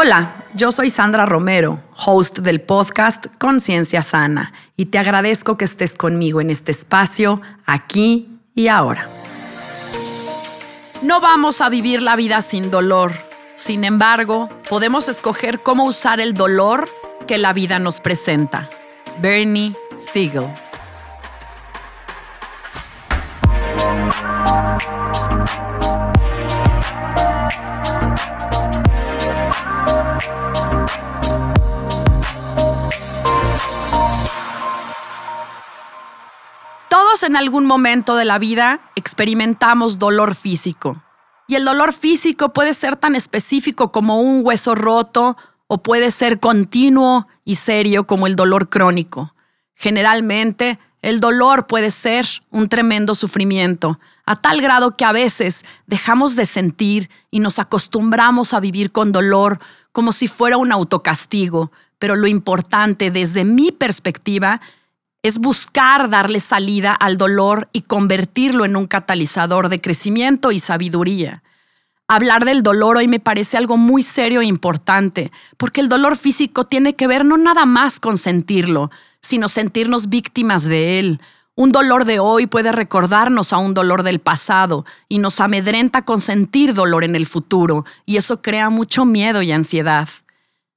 Hola, yo soy Sandra Romero, host del podcast Conciencia Sana, y te agradezco que estés conmigo en este espacio, aquí y ahora. No vamos a vivir la vida sin dolor. Sin embargo, podemos escoger cómo usar el dolor que la vida nos presenta. Bernie Siegel. En algún momento de la vida experimentamos dolor físico. Y el dolor físico puede ser tan específico como un hueso roto o puede ser continuo y serio como el dolor crónico. Generalmente, el dolor puede ser un tremendo sufrimiento, a tal grado que a veces dejamos de sentir y nos acostumbramos a vivir con dolor como si fuera un autocastigo. Pero lo importante desde mi perspectiva es buscar darle salida al dolor y convertirlo en un catalizador de crecimiento y sabiduría. Hablar del dolor hoy me parece algo muy serio e importante, porque el dolor físico tiene que ver no nada más con sentirlo, sino sentirnos víctimas de él. Un dolor de hoy puede recordarnos a un dolor del pasado y nos amedrenta con sentir dolor en el futuro, y eso crea mucho miedo y ansiedad.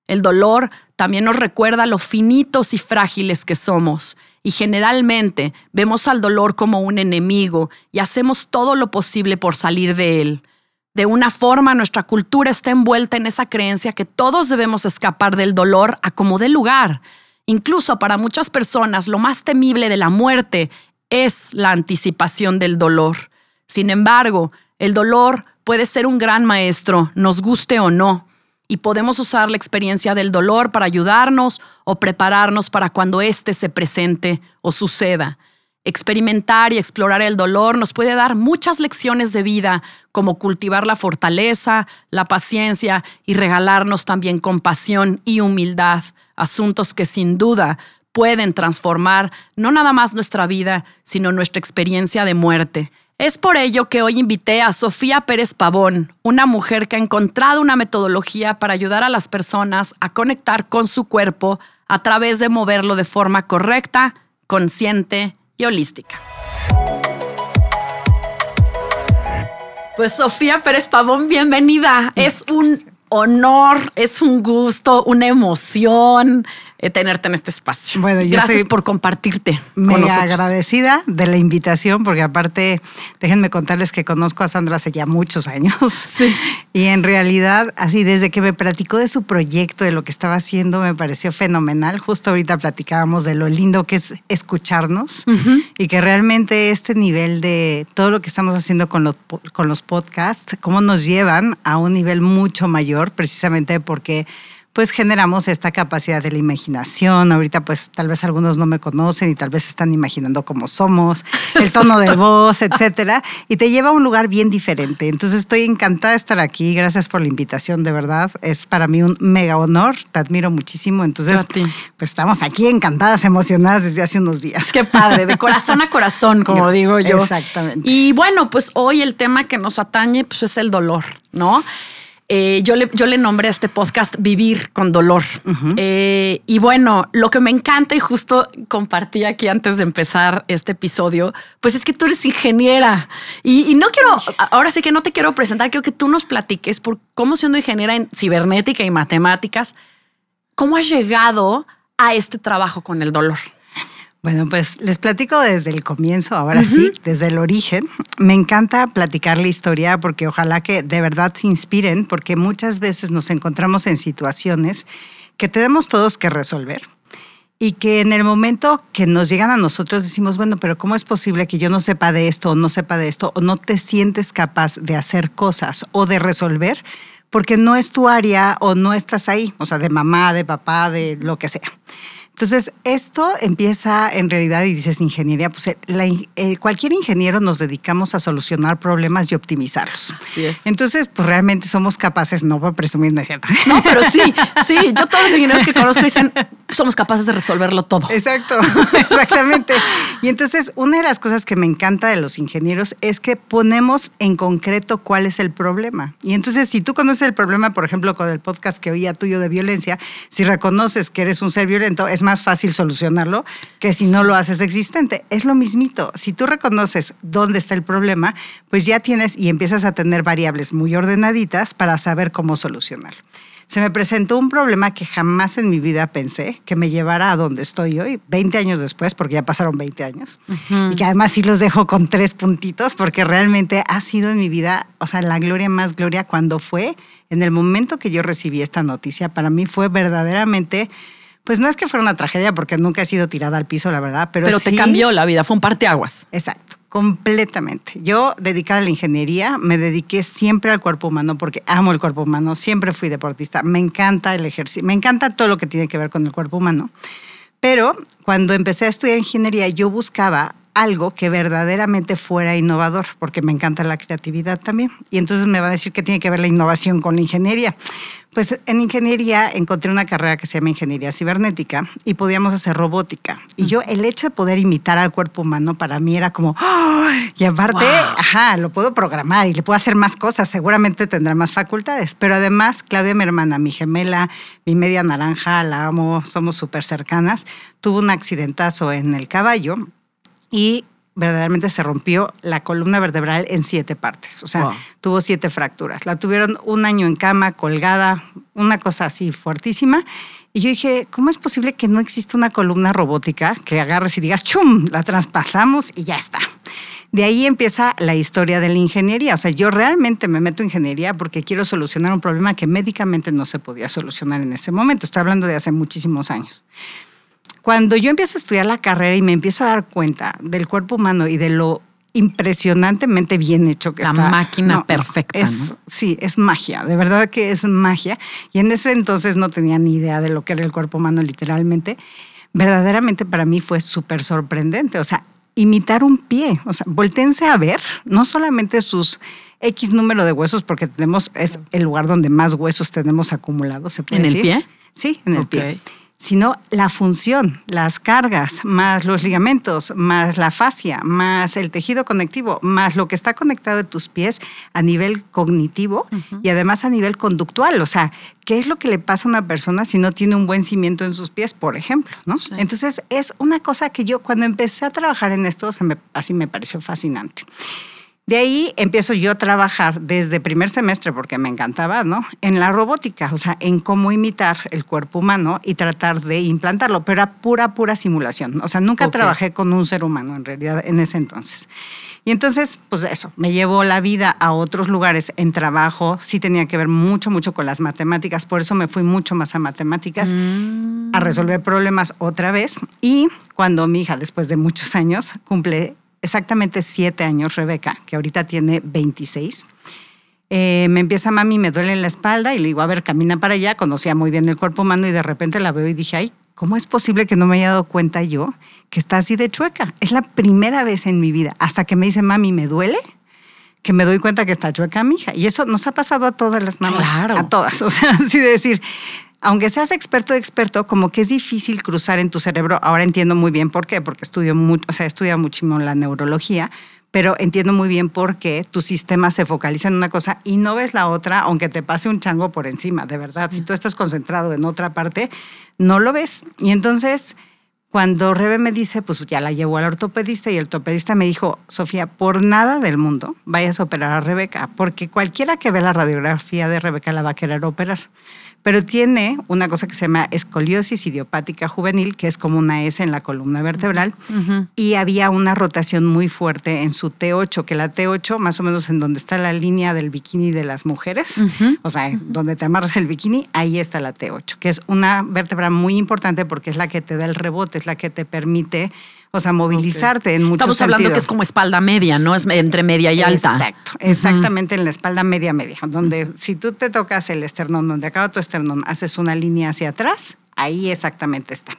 El dolor también nos recuerda lo finitos y frágiles que somos y generalmente vemos al dolor como un enemigo y hacemos todo lo posible por salir de él. De una forma, nuestra cultura está envuelta en esa creencia que todos debemos escapar del dolor a como dé lugar. Incluso para muchas personas, lo más temible de la muerte es la anticipación del dolor. Sin embargo, el dolor puede ser un gran maestro, nos guste o no y podemos usar la experiencia del dolor para ayudarnos o prepararnos para cuando éste se presente o suceda. Experimentar y explorar el dolor nos puede dar muchas lecciones de vida, como cultivar la fortaleza, la paciencia y regalarnos también compasión y humildad, asuntos que sin duda pueden transformar no nada más nuestra vida, sino nuestra experiencia de muerte. Es por ello que hoy invité a Sofía Pérez Pavón, una mujer que ha encontrado una metodología para ayudar a las personas a conectar con su cuerpo a través de moverlo de forma correcta, consciente y holística. Pues Sofía Pérez Pavón, bienvenida. Es un honor, es un gusto, una emoción tenerte en este espacio. Bueno, Gracias por compartirte. Muy agradecida de la invitación, porque aparte, déjenme contarles que conozco a Sandra hace ya muchos años. Sí. Y en realidad, así desde que me platicó de su proyecto, de lo que estaba haciendo, me pareció fenomenal. Justo ahorita platicábamos de lo lindo que es escucharnos y que realmente este nivel de todo lo que estamos haciendo con los, con los podcasts, cómo nos llevan a un nivel mucho mayor, precisamente porque pues generamos esta capacidad de la imaginación. Ahorita pues tal vez algunos no me conocen y tal vez están imaginando cómo somos, el tono de voz, etcétera, y te lleva a un lugar bien diferente. Entonces estoy encantada de estar aquí. Gracias por la invitación, de verdad. Es para mí un mega honor. Te admiro muchísimo. Entonces, pues estamos aquí encantadas, emocionadas desde hace unos días. Qué padre, de corazón a corazón, como digo yo. Exactamente. Y bueno, pues hoy el tema que nos atañe pues es el dolor, ¿no? Eh, yo, le, yo le nombré a este podcast Vivir con Dolor. Eh, y bueno, lo que me encanta y justo compartí aquí antes de empezar este episodio, pues es que tú eres ingeniera. Y, no quiero, ahora sí que no te quiero presentar, quiero que tú nos platiques por cómo siendo ingeniera en cibernética y matemáticas, cómo has llegado a este trabajo con el dolor. Bueno, pues les platico desde el comienzo, ahora sí, desde el origen. Me encanta platicar la historia porque ojalá que de verdad se inspiren, porque muchas veces nos encontramos en situaciones que tenemos todos que resolver y que en el momento que nos llegan a nosotros decimos, bueno, pero ¿cómo es posible que yo no sepa de esto o no sepa de esto o no te sientes capaz de hacer cosas o de resolver? Porque no es tu área o no estás ahí, o sea, de mamá, de papá, de lo que sea. Entonces, esto empieza en realidad, y dices ingeniería, pues eh, eh, cualquier ingeniero nos dedicamos a solucionar problemas y optimizarlos. Así es. Entonces, pues realmente somos capaces, no por presumir, ¿no es cierto? No, pero sí, sí, yo todos los ingenieros que conozco dicen, somos capaces de resolverlo todo. Exacto, exactamente. Y entonces, una de las cosas que me encanta de los ingenieros es que ponemos en concreto cuál es el problema. Y entonces, si tú conoces el problema, por ejemplo, con el podcast que oía tuyo de violencia, si reconoces que eres un ser violento, es más fácil solucionarlo que si no lo haces existente. Es lo mismito. Si tú reconoces dónde está el problema, pues ya tienes y empiezas a tener variables muy ordenaditas para saber cómo solucionarlo se me presentó un problema que jamás en mi vida pensé que me llevara a donde estoy hoy, 20 años después, porque ya pasaron 20 años, y que además sí los dejo con tres puntitos, porque realmente ha sido en mi vida, o sea, la gloria más gloria cuando fue, en el momento que yo recibí esta noticia, para mí fue verdaderamente... Pues no es que fuera una tragedia porque nunca he sido tirada al piso, la verdad, pero Pero te cambió la vida, fue un parteaguas. Exacto. Completamente. Yo, dedicada a la ingeniería, me dediqué siempre al cuerpo humano porque amo el cuerpo humano, siempre fui deportista, me encanta el ejercicio, me encanta todo lo que tiene que ver con el cuerpo humano. Pero cuando empecé a estudiar ingeniería, yo buscaba algo que verdaderamente fuera innovador, porque me encanta la creatividad también. Y entonces me va a decir que tiene que ver la innovación con la ingeniería. Pues en ingeniería encontré una carrera que se llama ingeniería cibernética y podíamos hacer robótica. Y yo el hecho de poder imitar al cuerpo humano para mí era como, y aparte, ajá, lo puedo programar y le puedo hacer más cosas, seguramente tendrá más facultades. Pero además, Claudia, mi hermana, mi gemela, mi media naranja, la amo, somos súper cercanas, tuvo un accidentazo en el caballo y verdaderamente se rompió la columna vertebral en siete partes. O sea, tuvo siete fracturas. La tuvieron un año en cama, colgada, una cosa así fuertísima. Y yo dije, ¿cómo es posible que no exista una columna robótica que agarres y digas, chum, la traspasamos y ya está? De ahí empieza la historia de la ingeniería. O sea, yo realmente me meto en ingeniería porque quiero solucionar un problema que médicamente no se podía solucionar en ese momento. Estoy hablando de hace muchísimos años. Cuando yo empiezo a estudiar la carrera y me empiezo a dar cuenta del cuerpo humano y de lo impresionantemente bien hecho que la está. La máquina perfecta. Es, Sí, es magia, de verdad que es magia. Y en ese entonces no tenía ni idea de lo que era el cuerpo humano literalmente. Verdaderamente para mí fue súper sorprendente. O sea, imitar un pie, o sea, voltense a ver, no solamente sus X número de huesos, porque tenemos, es el lugar donde más huesos tenemos acumulados, ¿se puede ¿En decir? el pie? Sí, en el pie sino la función, las cargas, más los ligamentos, más la fascia, más el tejido conectivo, más lo que está conectado de tus pies a nivel cognitivo y además a nivel conductual. O sea, ¿qué es lo que le pasa a una persona si no tiene un buen cimiento en sus pies, por ejemplo? ¿no? Entonces, es una cosa que yo cuando empecé a trabajar en esto, así me pareció fascinante. De ahí empiezo yo a trabajar desde primer semestre, porque me encantaba, ¿no? En la robótica, o sea, en cómo imitar el cuerpo humano y tratar de implantarlo, pero era pura, pura simulación. O sea, nunca trabajé con un ser humano en realidad en ese entonces. Y entonces, pues eso, me llevó la vida a otros lugares en trabajo, sí tenía que ver mucho, mucho con las matemáticas, por eso me fui mucho más a matemáticas, a resolver problemas otra vez. Y cuando mi hija, después de muchos años, cumple exactamente siete años, Rebeca, que ahorita tiene 26, eh, me empieza mami, me duele la espalda y le digo, a ver, camina para allá, conocía muy bien el cuerpo humano y de repente la veo y dije, ay, ¿cómo es posible que no me haya dado cuenta yo que está así de chueca? Es la primera vez en mi vida, hasta que me dice, mami, ¿me duele? que me doy cuenta que está chueca mi hija. Y eso nos ha pasado a todas las mamás. Claro. A todas. O sea, así de decir, aunque seas experto de experto, como que es difícil cruzar en tu cerebro. Ahora entiendo muy bien por qué, porque estudio mucho, o sea, estudia muchísimo la neurología, pero entiendo muy bien por qué tu sistema se focaliza en una cosa y no ves la otra, aunque te pase un chango por encima, de verdad. Si tú estás concentrado en otra parte, no lo ves. Y entonces, cuando Rebe me dice, pues ya la llevo al ortopedista y el ortopedista me dijo, Sofía, por nada del mundo vayas a operar a Rebeca, porque cualquiera que ve la radiografía de Rebeca la va a querer operar pero tiene una cosa que se llama escoliosis idiopática juvenil, que es como una S en la columna vertebral, y había una rotación muy fuerte en su T8, que la T8, más o menos en donde está la línea del bikini de las mujeres, o sea, donde te amarras el bikini, ahí está la T8, que es una vértebra muy importante porque es la que te da el rebote, es la que te permite o sea, movilizarte en muchos Estamos hablando que es como espalda media, ¿no? Es entre media y alta. Exacto, exactamente en la espalda media media, donde si tú te tocas el esternón, donde acaba tu esternón, haces una línea hacia atrás, ahí exactamente está.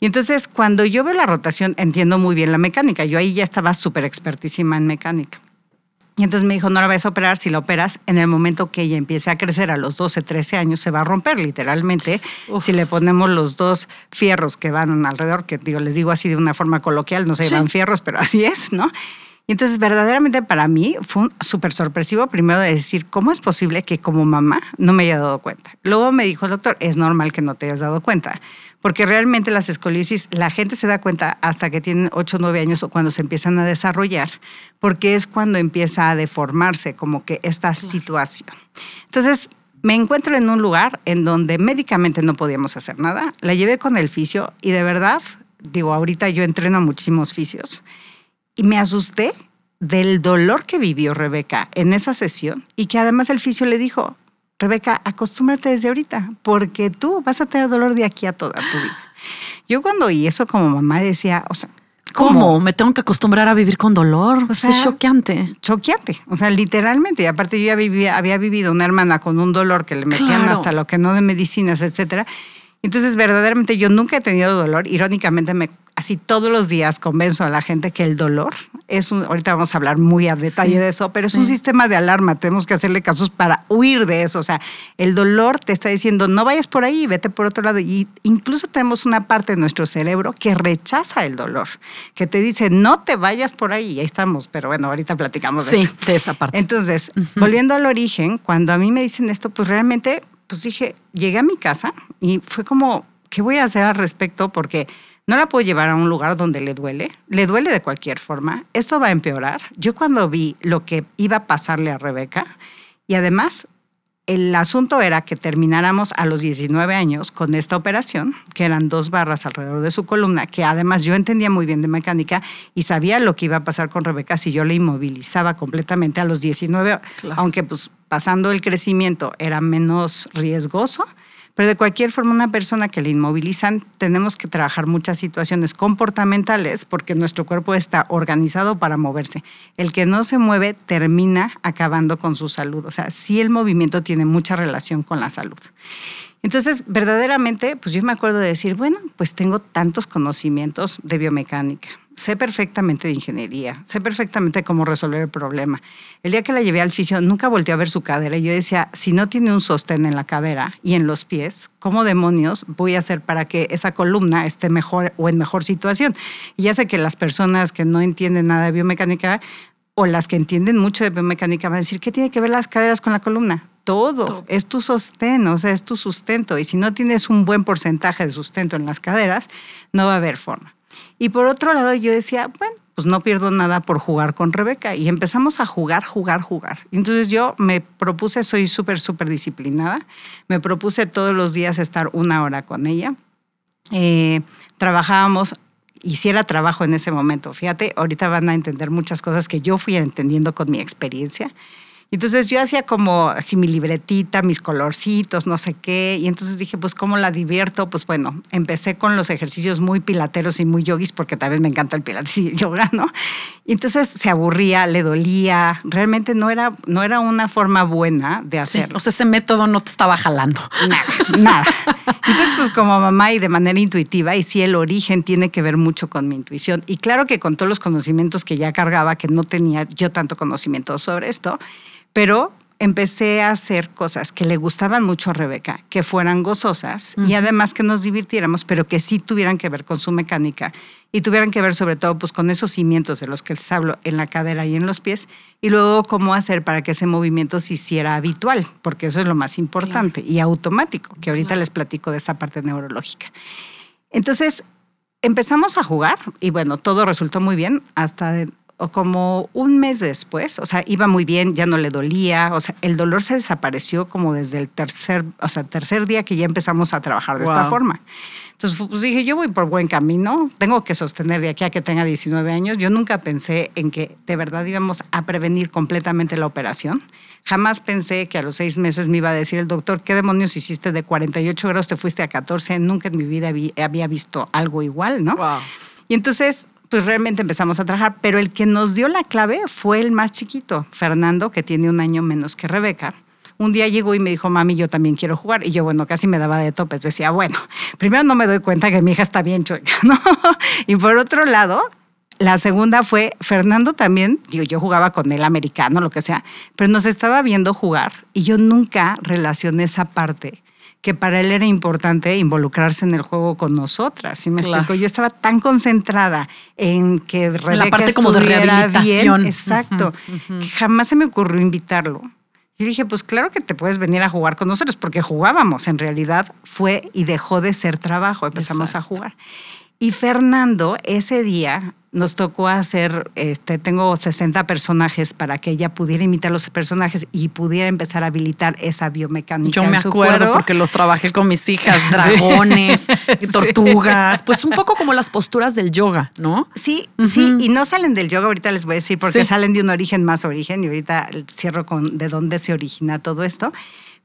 Y entonces cuando yo veo la rotación, entiendo muy bien la mecánica. Yo ahí ya estaba súper expertísima en mecánica. Y entonces me dijo, no la vas a operar, si la operas, en el momento que ella empiece a crecer a los 12, 13 años, se va a romper literalmente. Si le ponemos los dos fierros que van alrededor, que digo, les digo así de una forma coloquial, no se llaman fierros, pero así es, ¿no? Y entonces verdaderamente para mí fue súper sorpresivo primero de decir, ¿cómo es posible que como mamá no me haya dado cuenta? Luego me dijo el doctor, es normal que no te hayas dado cuenta, porque realmente las escolisis la gente se da cuenta hasta que tienen 8 o 9 años o cuando se empiezan a desarrollar, porque es cuando empieza a deformarse como que esta situación. Entonces, me encuentro en un lugar en donde médicamente no podíamos hacer nada, la llevé con el fisio y de verdad, digo, ahorita yo entreno muchísimos fisios y me asusté del dolor que vivió Rebeca en esa sesión y que además el fisio le dijo, Rebeca, acostúmbrate desde ahorita, porque tú vas a tener dolor de aquí a toda tu vida. Yo cuando oí eso como mamá decía, o sea, ¿Cómo? ¿Me tengo que acostumbrar a vivir con dolor? O sea, es choqueante. Choqueante. O sea, literalmente. Y aparte yo ya vivía, había vivido una hermana con un dolor que le metían hasta lo que no de medicinas, etcétera. Entonces, verdaderamente yo nunca he tenido dolor. Irónicamente, me así todos los días convenzo a la gente que el dolor es un, ahorita vamos a hablar muy a detalle de eso, pero es un sistema de alarma, tenemos que hacerle casos para huir de eso, o sea, el dolor te está diciendo no vayas por ahí, vete por otro lado y incluso tenemos una parte de nuestro cerebro que rechaza el dolor, que te dice no te vayas por ahí, y ahí estamos, pero bueno, ahorita platicamos de eso. de esa parte. Entonces, volviendo al origen, cuando a mí me dicen esto, pues realmente, pues dije, llegué a mi casa y fue como, ¿qué voy a hacer al respecto? Porque no la puedo llevar a un lugar donde le duele, le duele de cualquier forma, esto va a empeorar. Yo cuando vi lo que iba a pasarle a Rebeca, y además el asunto era que termináramos a los 19 años con esta operación, que eran dos barras alrededor de su columna, que además yo entendía muy bien de mecánica y sabía lo que iba a pasar con Rebeca si yo le inmovilizaba completamente a los 19, aunque pues pasando el crecimiento era menos riesgoso pero de cualquier forma, una persona que le inmovilizan, tenemos que trabajar muchas situaciones comportamentales porque nuestro cuerpo está organizado para moverse. El que no se mueve termina acabando con su salud. O sea, sí el movimiento tiene mucha relación con la salud. Entonces, verdaderamente, pues yo me acuerdo de decir, bueno, pues tengo tantos conocimientos de biomecánica, sé perfectamente de ingeniería, sé perfectamente cómo resolver el problema. El día que la llevé al fisio, nunca volteé a ver su cadera y yo decía, si no tiene un sostén en la cadera y en los pies, ¿cómo demonios voy a hacer para que esa columna esté mejor o en mejor situación? Y ya sé que las personas que no entienden nada de biomecánica o las que entienden mucho de biomecánica van a decir, ¿qué tiene que ver las caderas con la columna? todo. Es tu sostén, o sea, es tu sustento. Y si no tienes un buen porcentaje de sustento en las caderas, no va a haber forma. Y por otro lado, yo decía, bueno, pues no pierdo nada por jugar con Rebeca. Y empezamos a jugar, jugar, jugar. entonces yo me propuse, soy súper, súper disciplinada, me propuse todos los días estar una hora con ella. Eh, trabajábamos hiciera trabajo en ese momento. Fíjate, ahorita van a entender muchas cosas que yo fui entendiendo con mi experiencia. Entonces yo hacía como así mi libretita, mis colorcitos, no sé qué. Y entonces dije, pues, ¿cómo la divierto? Pues bueno, empecé con los ejercicios muy pilateros y muy yogis, porque también me encanta el pilates y yoga, ¿no? Y entonces se aburría, le dolía. Realmente no era, no era una forma buena de hacerlo. o sea, ese método no te estaba jalando. Nada, nada. Entonces, pues como mamá y de manera intuitiva, y sí, el origen tiene que ver mucho con mi intuición. Y claro que con todos los conocimientos que ya cargaba, que no tenía yo tanto conocimiento sobre esto, pero empecé a hacer cosas que le gustaban mucho a Rebeca, que fueran gozosas y además que nos divirtiéramos, pero que sí tuvieran que ver con su mecánica y tuvieran que ver sobre todo pues, con esos cimientos de los que les hablo en la cadera y en los pies, y luego cómo hacer para que ese movimiento se hiciera habitual, porque eso es lo más importante, y automático, que ahorita les platico de esa parte neurológica. Entonces, empezamos a jugar y bueno, todo resultó muy bien hasta o como un mes después, o sea, iba muy bien, ya no le dolía, o sea, el dolor se desapareció como desde el tercer, o sea, tercer día que ya empezamos a trabajar de esta forma. Entonces, pues dije, yo voy por buen camino, tengo que sostener de aquí a que tenga 19 años. Yo nunca pensé en que de verdad íbamos a prevenir completamente la operación. Jamás pensé que a los seis meses me iba a decir el doctor, ¿qué demonios hiciste de 48 grados? Te fuiste a 14. Nunca en mi vida había visto algo igual, ¿no? Y entonces pues realmente empezamos a trabajar, pero el que nos dio la clave fue el más chiquito, Fernando, que tiene un año menos que Rebeca, un día llegó y me dijo, mami, yo también quiero jugar. Y yo, bueno, casi me daba de topes. Decía, bueno, primero no me doy cuenta que mi hija está bien chueca, ¿no? y por otro lado, la segunda fue Fernando también, digo, yo jugaba con él americano, lo que sea, pero nos estaba viendo jugar y yo nunca relacioné esa parte que para él era importante involucrarse en el juego con nosotras. ¿sí me explico? Yo estaba tan concentrada en que Rebeca la parte como de rehabilitación. Bien, exacto, que jamás se me ocurrió invitarlo. Yo dije, pues claro que te puedes venir a jugar con nosotros, porque jugábamos. En realidad fue y dejó de ser trabajo. Empezamos a jugar. Y Fernando, ese día, nos tocó hacer, este, tengo 60 personajes para que ella pudiera imitar los personajes y pudiera empezar a habilitar esa biomecánica. Yo me acuerdo porque los trabajé con mis hijas, dragones, tortugas, pues un poco como las posturas del yoga, ¿no? Sí, sí, y no salen del yoga, ahorita les voy a decir, porque salen de un origen más origen y ahorita cierro con de dónde se origina todo esto.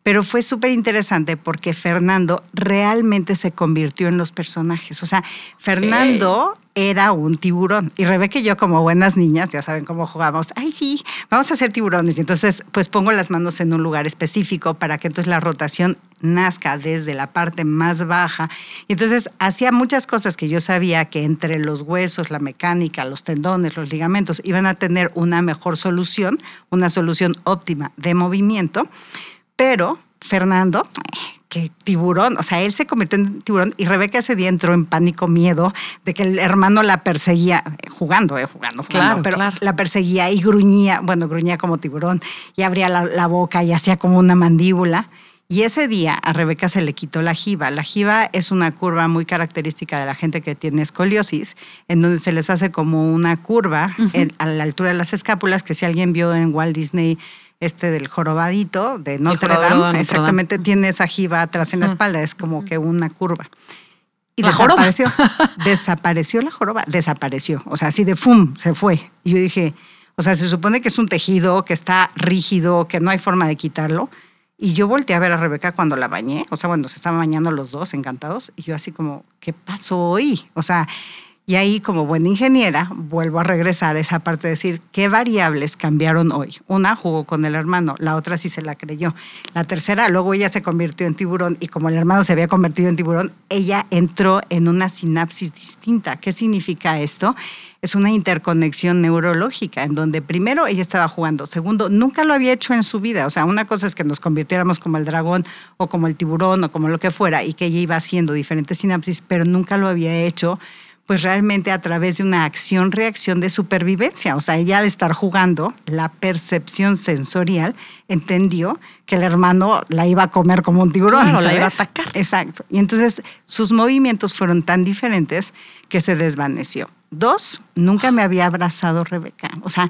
Pero fue súper interesante porque Fernando realmente se convirtió en los personajes. O sea, Fernando era un tiburón. Y Rebeca y yo, como buenas niñas, ya saben cómo jugamos. Ay, sí, vamos a hacer tiburones. Y entonces, pues pongo las manos en un lugar específico para que entonces la rotación nazca desde la parte más baja. Y entonces hacía muchas cosas que yo sabía que entre los huesos, la mecánica, los tendones, los ligamentos, iban a tener una mejor solución, una solución óptima de movimiento pero Fernando, que tiburón, o sea, él se convirtió en tiburón y Rebeca ese día entró en pánico, miedo de que el hermano la perseguía, jugando, eh, jugando, jugando, pero la perseguía y gruñía, bueno, gruñía como tiburón y abría la, boca y hacía como una mandíbula. Y ese día a Rebeca se le quitó la jiba. La jiba es una curva muy característica de la gente que tiene escoliosis, en donde se les hace como una curva a la altura de las escápulas, que si alguien vio en Walt Disney este del jorobadito de Notre Dame, exactamente tiene esa jiba atrás en la espalda, es como que una curva. Y desapareció. desapareció la joroba, desapareció. O sea, así de fum, se fue. Y yo dije, o sea, se supone que es un tejido que está rígido, que no hay forma de quitarlo. Y yo volteé a ver a Rebeca cuando la bañé, o sea, cuando se estaban bañando los dos encantados, y yo así como, ¿qué pasó hoy? O sea, y ahí, como buena ingeniera, vuelvo a regresar a esa parte de decir qué variables cambiaron hoy. Una jugó con el hermano, la otra sí se la creyó. La tercera, luego ella se convirtió en tiburón y como el hermano se había convertido en tiburón, ella entró en una sinapsis distinta. ¿Qué significa esto? Es una interconexión neurológica en donde primero ella estaba jugando, segundo, nunca lo había hecho en su vida. O sea, una cosa es que nos convirtiéramos como el dragón o como el tiburón o como lo que fuera y que ella iba haciendo diferentes sinapsis, pero nunca lo había hecho pues realmente a través de una acción-reacción de supervivencia. O sea, ella al estar jugando, la percepción sensorial entendió que el hermano la iba a comer como un tiburón. Claro, la iba a atacar. Exacto. Y entonces sus movimientos fueron tan diferentes que se desvaneció. Dos, nunca me había abrazado Rebeca. O sea,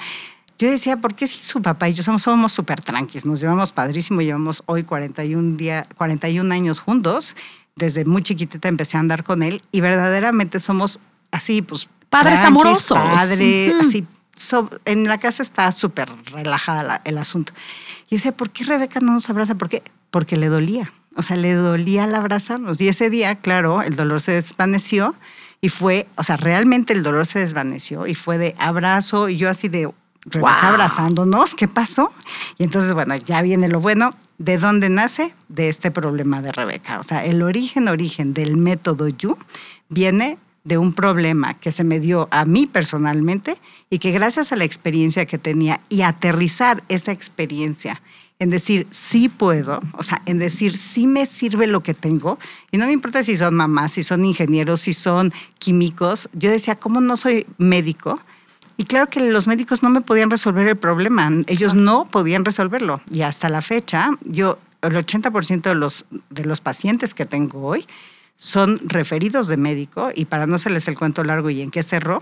yo decía, ¿por qué si su papá y yo somos súper tranquis? Nos llevamos padrísimo, llevamos hoy 41, día, 41 años juntos desde muy chiquitita empecé a andar con él y verdaderamente somos así, pues... Padres amorosos. Padre, así. en la casa está súper relajada el asunto. Y dice, ¿por qué Rebeca no nos abraza? ¿Por qué? Porque le dolía. O sea, le dolía al abrazarnos. Y ese día, claro, el dolor se desvaneció y fue, o sea, realmente el dolor se desvaneció y fue de abrazo y yo así de, Rebeca abrazándonos, ¿qué pasó? Y entonces, bueno, ya viene lo bueno. ¿De dónde nace? De este problema de Rebeca. O sea, el origen, origen del método You viene de un problema que se me dio a mí personalmente y que gracias a la experiencia que tenía y aterrizar esa experiencia en decir sí puedo, o sea, en decir sí me sirve lo que tengo, y no me importa si son mamás, si son ingenieros, si son químicos, yo decía, ¿cómo no soy médico? Y claro que los médicos no me podían resolver el problema, ellos no podían resolverlo. Y hasta la fecha, yo, el 80% de los, de los pacientes que tengo hoy son referidos de médico y para no hacerles el cuento largo y en qué cerró,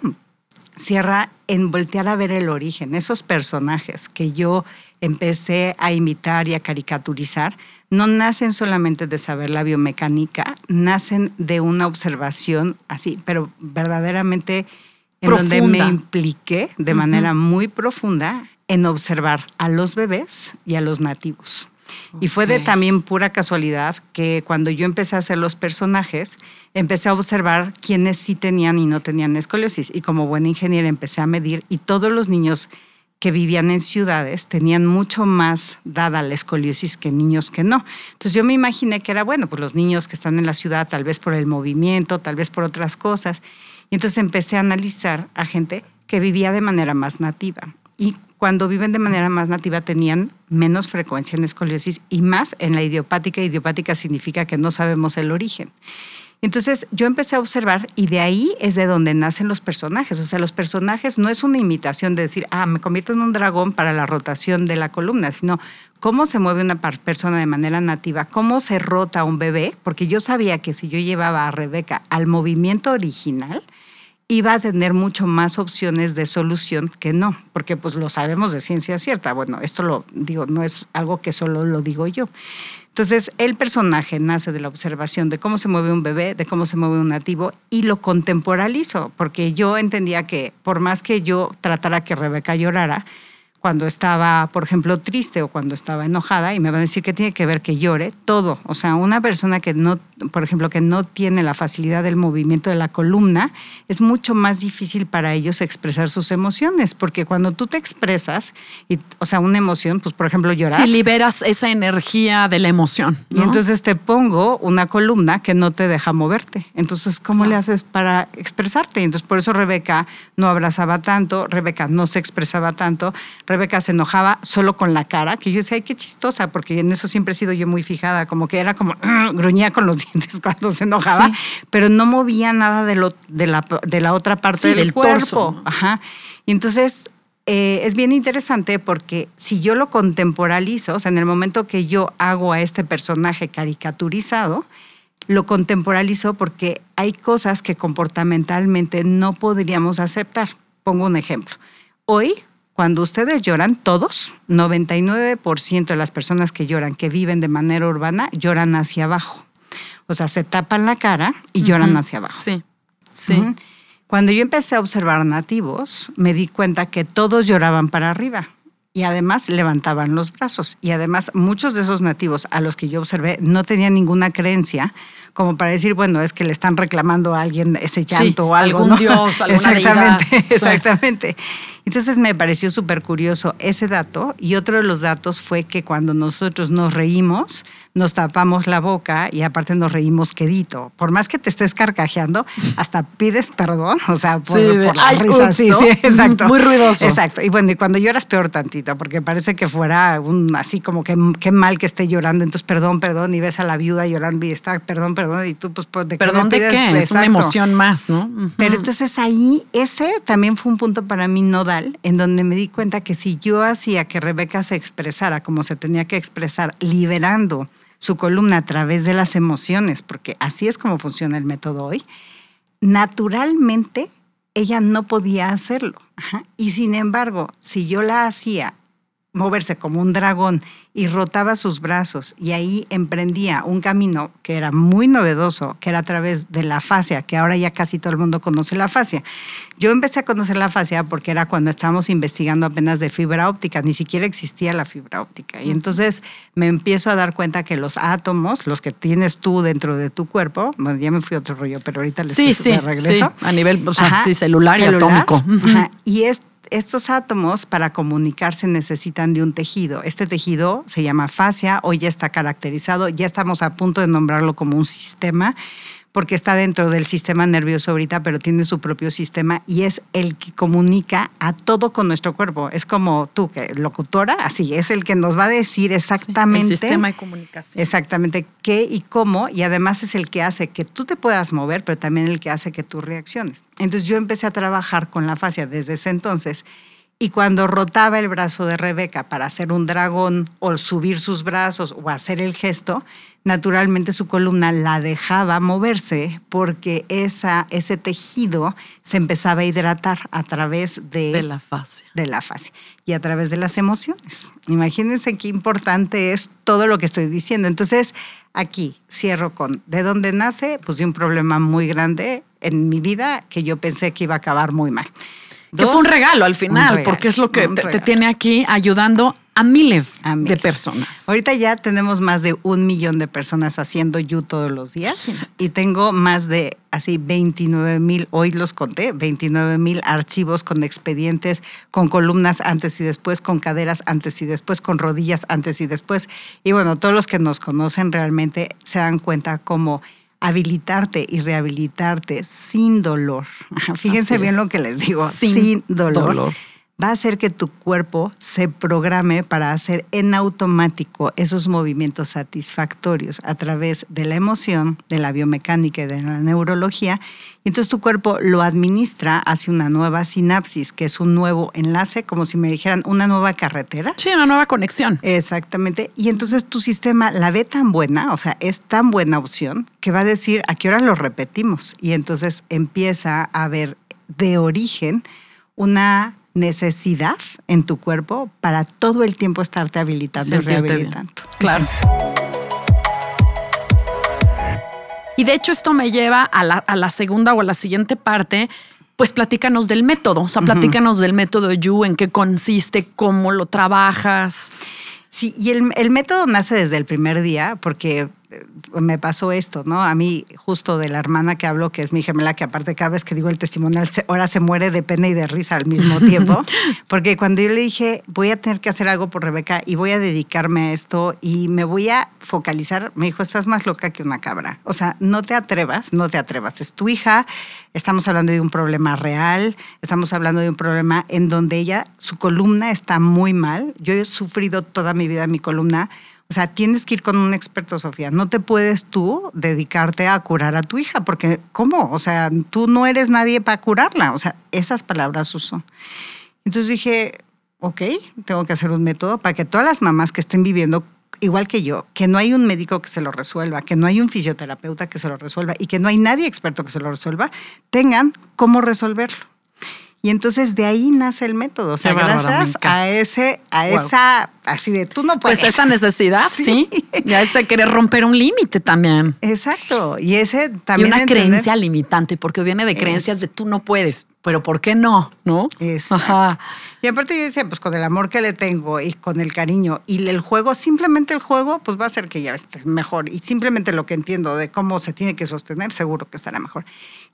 cierra en voltear a ver el origen, esos personajes que yo empecé a imitar y a caricaturizar, no nacen solamente de saber la biomecánica, nacen de una observación así, pero verdaderamente en donde me impliqué de manera muy profunda en observar a los bebés y a los nativos. Y fue de también pura casualidad que cuando yo empecé a hacer los personajes, empecé a observar quiénes sí tenían y no tenían escoliosis. Y como buena ingeniera empecé a medir y todos los niños que vivían en ciudades tenían mucho más dada la escoliosis que niños que no. Entonces yo me imaginé que era, bueno, pues los niños que están en la ciudad, tal vez por el movimiento, tal vez por otras cosas. Entonces empecé a analizar a gente que vivía de manera más nativa. Y cuando viven de manera más nativa tenían menos frecuencia en escoliosis y más en la idiopática. Idiopática significa que no sabemos el origen. Entonces yo empecé a observar y de ahí es de donde nacen los personajes. O sea, los personajes no es una imitación de decir, ah, me convierto en un dragón para la rotación de la columna, sino cómo se mueve una persona de manera nativa, cómo se rota un bebé, porque yo sabía que si yo llevaba a Rebeca al movimiento original, iba a tener mucho más opciones de solución que no, porque pues lo sabemos de ciencia cierta. Bueno, esto lo digo, no es algo que solo lo digo yo. Entonces, el personaje nace de la observación de cómo se mueve un bebé, de cómo se mueve un nativo, y lo contemporalizo, porque yo entendía que por más que yo tratara que Rebeca llorara, cuando estaba, por ejemplo, triste o cuando estaba enojada y me van a decir que tiene que ver que llore, todo. O sea, una persona que no, por ejemplo, que no tiene la facilidad del movimiento de la columna, es mucho más difícil para ellos expresar sus emociones, porque cuando tú te expresas, y, o sea, una emoción, pues por ejemplo, llorar. Si liberas esa energía de la emoción. Y entonces te pongo una columna que no te deja moverte. Entonces, ¿cómo le haces para expresarte? Entonces, por eso Rebeca no abrazaba tanto, Rebeca no se expresaba tanto. Rebeca se enojaba solo con la cara, que yo decía, ay, qué chistosa, porque en eso siempre he sido yo muy fijada, como que era como, gruñía con los dientes cuando se enojaba, pero no movía nada de, lo, de, la, de la otra parte del, cuerpo. Ajá. Y entonces eh, es bien interesante porque si yo lo contemporalizo, o sea, en el momento que yo hago a este personaje caricaturizado, lo contemporalizo porque hay cosas que comportamentalmente no podríamos aceptar. Pongo un ejemplo. Hoy cuando ustedes lloran, todos, 99% de las personas que lloran, que viven de manera urbana, lloran hacia abajo. O sea, se tapan la cara y lloran hacia abajo. Sí, sí. Cuando yo empecé a observar nativos, me di cuenta que todos lloraban para arriba y además levantaban los brazos. Y además muchos de esos nativos a los que yo observé no tenían ninguna creencia como para decir, bueno, es que le están reclamando a alguien ese llanto o algo. Algún dios, alguna Exactamente, exactamente. Entonces me pareció súper curioso ese dato y otro de los datos fue que cuando nosotros nos reímos, nos tapamos la boca y aparte nos reímos quedito. Por más que te estés carcajeando, hasta pides perdón, o sea, por, la risa. sí, sí, exacto. Muy ruidoso. Exacto. Y bueno, y cuando lloras peor tantito, porque parece que fuera un así como que qué mal que esté llorando, entonces perdón, perdón, y ves a la viuda llorando y está, perdón, perdón, y tú pues, pues ¿de ¿Perdón de qué? Es una emoción más, ¿no? Pero entonces ahí, ese también fue un punto para mí nodal, en donde me di cuenta que si yo hacía que Rebeca se expresara como se tenía que expresar, liberando su columna a través de las emociones, porque así es como funciona el método hoy, naturalmente ella no podía hacerlo. Y sin embargo, si yo la hacía moverse como un dragón y rotaba sus brazos y ahí emprendía un camino que era muy novedoso, que era a través de la fascia, que ahora ya casi todo el mundo conoce la fascia. Yo empecé a conocer la fascia porque era cuando estábamos investigando apenas de fibra óptica, ni siquiera existía la fibra óptica. Y entonces me empiezo a dar cuenta que los átomos, los que tienes tú dentro de tu cuerpo, bueno, ya me fui a otro rollo, pero ahorita les sí, sí, regreso. Sí, a nivel o sea, sí, celular, y atómico. Y es estos átomos para comunicarse necesitan de un tejido. Este tejido se llama fascia, hoy ya está caracterizado, ya estamos a punto de nombrarlo como un sistema porque está dentro del sistema nervioso ahorita, pero tiene su propio sistema y es el que comunica a todo con nuestro cuerpo. Es como tú, que locutora, así, es el que nos va a decir exactamente. el sistema de comunicación. Exactamente qué y cómo, y además es el que hace que tú te puedas mover, pero también el que hace que tú reacciones. Entonces yo empecé a trabajar con la fascia desde ese entonces y cuando rotaba el brazo de Rebeca para hacer un dragón o subir sus brazos o hacer el gesto, naturalmente su columna la dejaba moverse porque esa, ese tejido se empezaba a hidratar a través de, de la fascia. De la fascia y a través de las emociones. Imagínense qué importante es todo lo que estoy diciendo. Entonces, aquí cierro con, ¿de dónde nace? Pues de un problema muy grande en mi vida que yo pensé que iba a acabar muy mal que fue un regalo al final, porque es lo que te, tiene aquí ayudando a miles, de personas. Ahorita ya tenemos más de un millón de personas haciendo You todos los días y tengo más de así 29 mil, hoy los conté, 29 mil archivos con expedientes, con columnas antes y después, con caderas antes y después, con rodillas antes y después. Y bueno, todos los que nos conocen realmente se dan cuenta cómo habilitarte y rehabilitarte sin dolor. Fíjense bien lo que les digo, sin, dolor va a hacer que tu cuerpo se programe para hacer en automático esos movimientos satisfactorios a través de la emoción, de la biomecánica y de la neurología. Y entonces tu cuerpo lo administra hacia una nueva sinapsis, que es un nuevo enlace, como si me dijeran una nueva carretera. Sí, una nueva conexión. Exactamente. Y entonces tu sistema la ve tan buena, o sea, es tan buena opción, que va a decir a qué hora lo repetimos. Y entonces empieza a ver de origen una necesidad en tu cuerpo para todo el tiempo estarte habilitando y rehabilitando. Claro. Y de hecho esto me lleva a la, segunda o a la siguiente parte, pues platícanos del método, o sea, platícanos del método You, en qué consiste, cómo lo trabajas. Sí, y el, el método nace desde el primer día, porque me pasó esto, ¿no? A mí, justo de la hermana que hablo, que es mi gemela, que aparte cada vez que digo el testimonial, ahora se muere de pena y de risa al mismo tiempo, porque cuando yo le dije, voy a tener que hacer algo por Rebeca y voy a dedicarme a esto y me voy a focalizar, me dijo, estás más loca que una cabra. O sea, no te atrevas, no te atrevas. Es tu hija, estamos hablando de un problema real, estamos hablando de un problema en donde ella, su columna está muy mal. Yo he sufrido toda mi vida mi columna o sea, tienes que ir con un experto, Sofía. No te puedes tú dedicarte a curar a tu hija, porque ¿cómo? O sea, tú no eres nadie para curarla. O sea, esas palabras uso. Entonces dije, ok, tengo que hacer un método para que todas las mamás que estén viviendo igual que yo, que no hay un médico que se lo resuelva, que no hay un fisioterapeuta que se lo resuelva y que no hay nadie experto que se lo resuelva, tengan cómo resolverlo. Y entonces de ahí nace el método. O sea, gracias a ese, a esa, así de tú no pues puedes. Pues esa necesidad, sí. Y a ese querer romper un límite también. Exacto. Y ese también. Y una creencia limitante, porque viene de creencias de tú no puedes, pero ¿por qué no? ¿No? Ajá. Y aparte yo decía, pues con el amor que le tengo y con el cariño y el juego, simplemente el juego, pues va a hacer que ya esté mejor. Y simplemente lo que entiendo de cómo se tiene que sostener, seguro que estará mejor.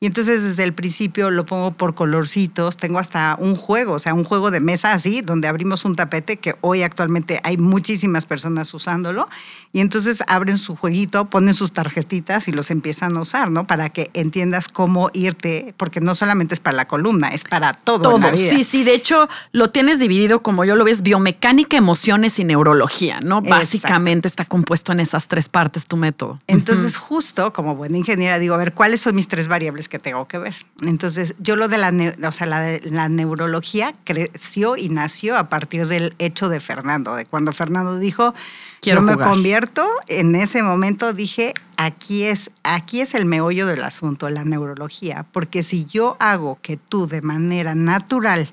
Y entonces desde el principio lo pongo por colorcitos, tengo hasta un juego, o sea, un juego de mesa así, donde abrimos un tapete que hoy actualmente hay muchísimas personas usándolo. Y entonces abren su jueguito, ponen sus tarjetitas y los empiezan a usar, ¿no? Para que entiendas cómo irte, porque no solamente es para la columna, es para todo. Todo, la vida. sí, sí. De hecho, lo tienes dividido, como yo lo ves, biomecánica, emociones y neurología, ¿no? Básicamente está compuesto en esas tres partes tu método. Entonces, justo como buena ingeniera, digo, a ver, ¿cuáles son mis tres variables que tengo que ver. Entonces, yo lo de la, o sea, la, la neurología creció y nació a partir del hecho de Fernando, de cuando Fernando dijo, Quiero yo me convierto, en ese momento dije, aquí es, aquí es el meollo del asunto, la neurología, porque si yo hago que tú de manera natural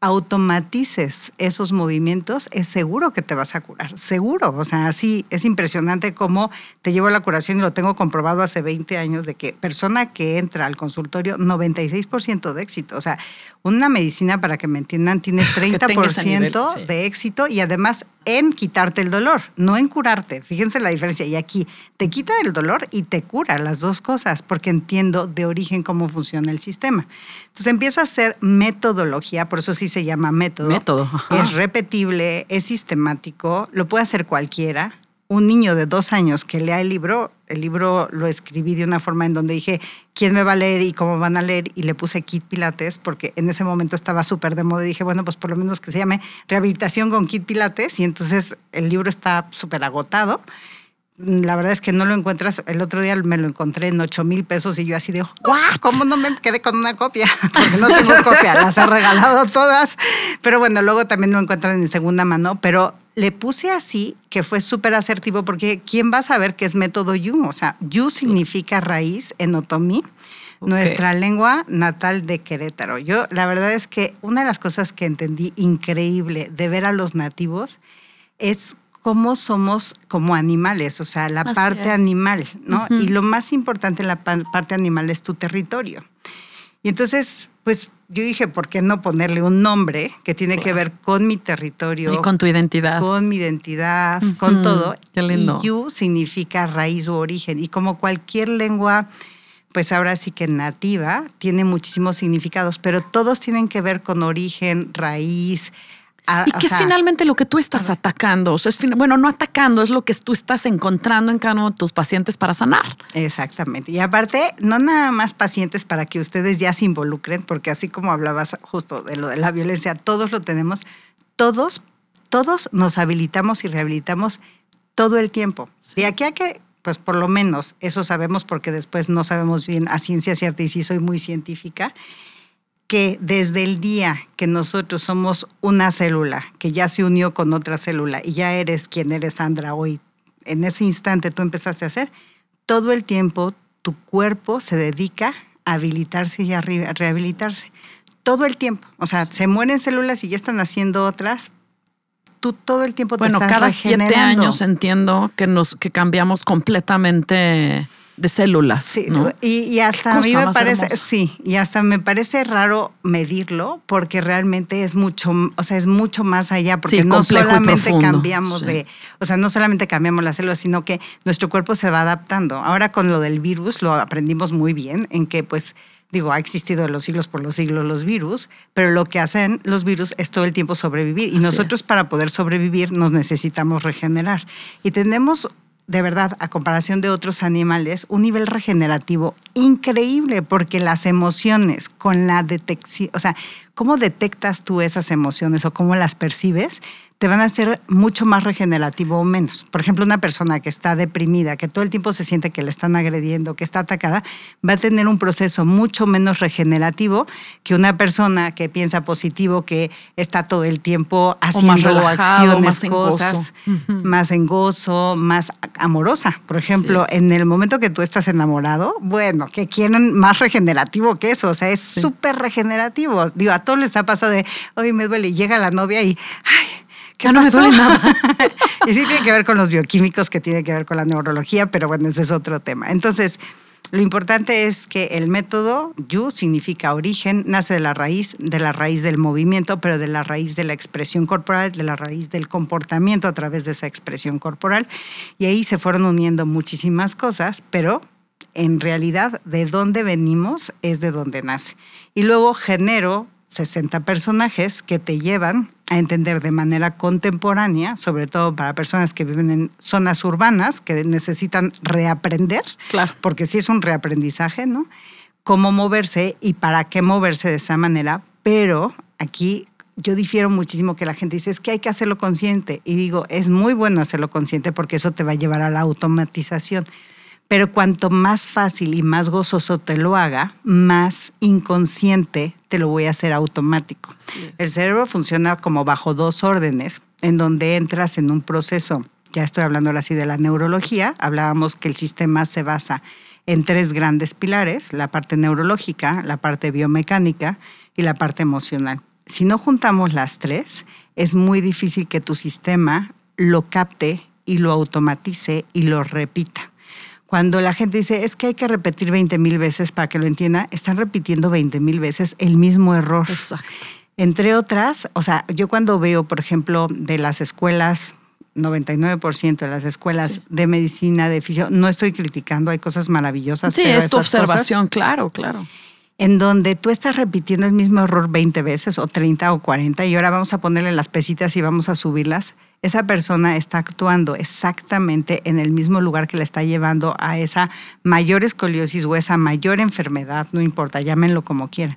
automatices esos movimientos, es seguro que te vas a curar, seguro. O sea, sí, es impresionante cómo te llevo a la curación y lo tengo comprobado hace 20 años de que persona que entra al consultorio, 96% de éxito. O sea, una medicina, para que me entiendan, tiene 30% de éxito y además en quitarte el dolor, no en curarte. Fíjense la diferencia. Y aquí te quita el dolor y te cura las dos cosas, porque entiendo de origen cómo funciona el sistema. Entonces empiezo a hacer metodología, por eso sí se llama método. Método. Es repetible, es sistemático, lo puede hacer cualquiera un niño de dos años que lea el libro, el libro lo escribí de una forma en donde dije, ¿quién me va a leer y cómo van a leer? Y le puse Kit Pilates porque en ese momento estaba súper de moda y dije, bueno, pues por lo menos que se llame Rehabilitación con Kit Pilates y entonces el libro está súper agotado. La verdad es que no lo encuentras. El otro día me lo encontré en 8 mil pesos y yo así de, ¡guau! ¿Cómo no me quedé con una copia? Porque no tengo copia, las he regalado todas. Pero bueno, luego también lo encuentran en segunda mano. Pero le puse así, que fue súper asertivo, porque ¿quién va a saber qué es método Yu? O sea, Yu significa raíz en otomí, nuestra lengua natal de Querétaro. Yo, la verdad es que una de las cosas que entendí increíble de ver a los nativos es cómo somos como animales, o sea, la parte animal, ¿no? Y lo más importante en la parte animal es tu territorio. Y entonces, pues yo dije, ¿por qué no ponerle un nombre que tiene que ver con mi territorio? Y con tu identidad. Con mi identidad, con todo. Qué lindo. Y Yu significa raíz u origen. Y como cualquier lengua pues ahora sí que nativa, tiene muchísimos significados, pero todos tienen que ver con origen, raíz, y que es finalmente lo que tú estás atacando. O sea, es bueno, no atacando, es lo que tú estás encontrando en cada uno de tus pacientes para sanar. Exactamente. Y aparte, no nada más pacientes para que ustedes ya se involucren, porque así como hablabas justo de lo de la violencia, todos lo tenemos, todos, todos nos habilitamos y rehabilitamos todo el tiempo. Y aquí hay que pues por lo menos eso sabemos porque después no sabemos bien a ciencia cierta y sí soy muy científica, que desde el día que nosotros somos una célula que ya se unió con otra célula y ya eres quien eres Sandra hoy, en ese instante tú empezaste a hacer, todo el tiempo tu cuerpo se dedica a habilitarse y a rehabilitarse. Todo el tiempo. O sea, se mueren células y ya están haciendo otras. Tú todo el tiempo te estás cada siete años entiendo que nos que cambiamos completamente de células. Sí, y, hasta a mí me parece, sí, y hasta me parece raro medirlo porque realmente es mucho, o sea, es mucho más allá porque no solamente cambiamos de, o sea, no solamente cambiamos las células, sino que nuestro cuerpo se va adaptando. Ahora con lo del virus lo aprendimos muy bien en que pues digo, ha existido de los siglos por los siglos los virus, pero lo que hacen los virus es todo el tiempo sobrevivir y nosotros para poder sobrevivir nos necesitamos regenerar. Y tenemos de verdad, a comparación de otros animales, un nivel regenerativo increíble, porque las emociones con la detección, o sea, cómo detectas tú esas emociones o cómo las percibes, te van a hacer mucho más regenerativo o menos. Por ejemplo, una persona que está deprimida, que todo el tiempo se siente que le están agrediendo, que está atacada, va a tener un proceso mucho menos regenerativo que una persona que piensa positivo, que está todo el tiempo haciendo acciones, más cosas, más en gozo, más amorosa. Por ejemplo, en el momento que tú estás enamorado, bueno, que quieren más regenerativo que eso, o sea, es súper regenerativo. Digo, a todos les ha pasado de, hoy me duele, y llega la novia y, ay, que no me duele nada. y sí tiene que ver con los bioquímicos, que tiene que ver con la neurología, pero bueno, ese es otro tema. Entonces, lo importante es que el método Yu significa origen, nace de la raíz, de la raíz del movimiento, pero de la raíz de la expresión corporal, de la raíz del comportamiento a través de esa expresión corporal. Y ahí se fueron uniendo muchísimas cosas, pero en realidad de dónde venimos es de dónde nace. Y luego genero 60 personajes que te llevan a entender de manera contemporánea, sobre todo para personas que viven en zonas urbanas, que necesitan reaprender, claro. porque sí es un reaprendizaje, ¿no? Cómo moverse y para qué moverse de esa manera, pero aquí yo difiero muchísimo que la gente dice, es que hay que hacerlo consciente. Y digo, es muy bueno hacerlo consciente porque eso te va a llevar a la automatización. Pero cuanto más fácil y más gozoso te lo haga, más inconsciente te lo voy a hacer automático. El cerebro funciona como bajo dos órdenes, en donde entras en un proceso, ya estoy hablando ahora sí de la neurología, hablábamos que el sistema se basa en tres grandes pilares, la parte neurológica, la parte biomecánica y la parte emocional. Si no juntamos las tres, es muy difícil que tu sistema lo capte y lo automatice y lo repita. Cuando la gente dice, es que hay que repetir 20 mil veces para que lo entienda, están repitiendo 20 mil veces el mismo error. Exacto. Entre otras, o sea, yo cuando veo, por ejemplo, de las escuelas 99% de las escuelas de medicina, de fisiología, no estoy criticando, hay cosas maravillosas. Sí, es tu observación, claro, claro. En donde tú estás repitiendo el mismo error 20 veces o 30 o 40 y ahora vamos a ponerle las pesitas y vamos a subirlas esa persona está actuando exactamente en el mismo lugar que le está llevando a esa mayor escoliosis o esa mayor enfermedad, no importa, llámenlo como quieran.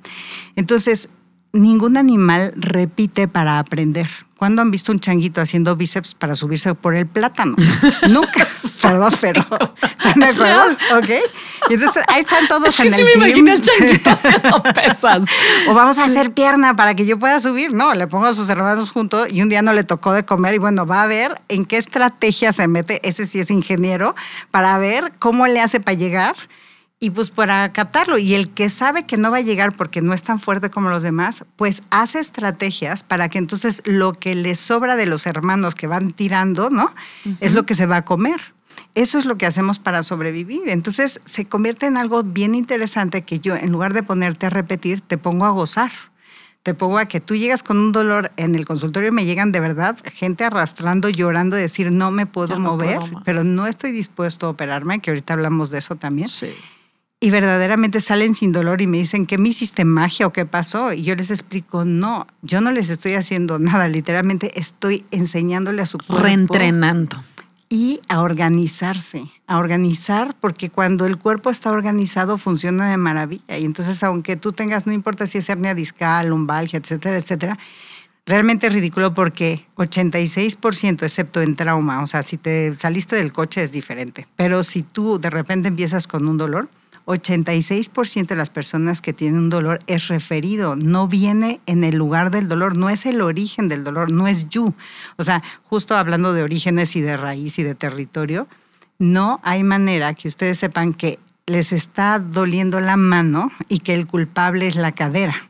Entonces, ningún animal repite para aprender. ¿Cuándo han visto un changuito haciendo bíceps para subirse por el plátano? Nunca. Perdón, pero. ¿Están de acuerdo? ¿Ok? Y entonces ahí están todos en el sí me imagino el changuito haciendo pesas. o vamos a hacer pierna para que yo pueda subir. No, le pongo a sus hermanos juntos y un día no le tocó de comer y bueno, va a ver en qué estrategia se mete. Ese sí es ingeniero para ver cómo le hace para llegar y pues para captarlo. Y el que sabe que no va a llegar porque no es tan fuerte como los demás, pues hace estrategias para que entonces lo que le sobra de los hermanos que van tirando, ¿no? Es lo que se va a comer. Eso es lo que hacemos para sobrevivir. Entonces se convierte en algo bien interesante que yo, en lugar de ponerte a repetir, te pongo a gozar. Te pongo a que tú llegas con un dolor en el consultorio, me llegan de verdad gente arrastrando, llorando, decir, no me puedo mover, pero no estoy dispuesto a operarme, que ahorita hablamos de eso también. Sí y verdaderamente salen sin dolor y me dicen que me hiciste magia o qué pasó. Y yo les explico, no, yo no les estoy haciendo nada, literalmente estoy enseñándole a su cuerpo. Reentrenando. Y a organizarse, a organizar, porque cuando el cuerpo está organizado funciona de maravilla. Y entonces, aunque tú tengas, no importa si es hernia discal, lumbalgia, etcétera, etcétera, realmente es ridículo porque 86%, excepto en trauma, o sea, si te saliste del coche es diferente, pero si tú de repente empiezas con un dolor, 86% de las personas que tienen un dolor es referido, no viene en el lugar del dolor, no es el origen del dolor, no es you. O sea, justo hablando de orígenes y de raíz y de territorio, no hay manera que ustedes sepan que les está doliendo la mano y que el culpable es la cadera.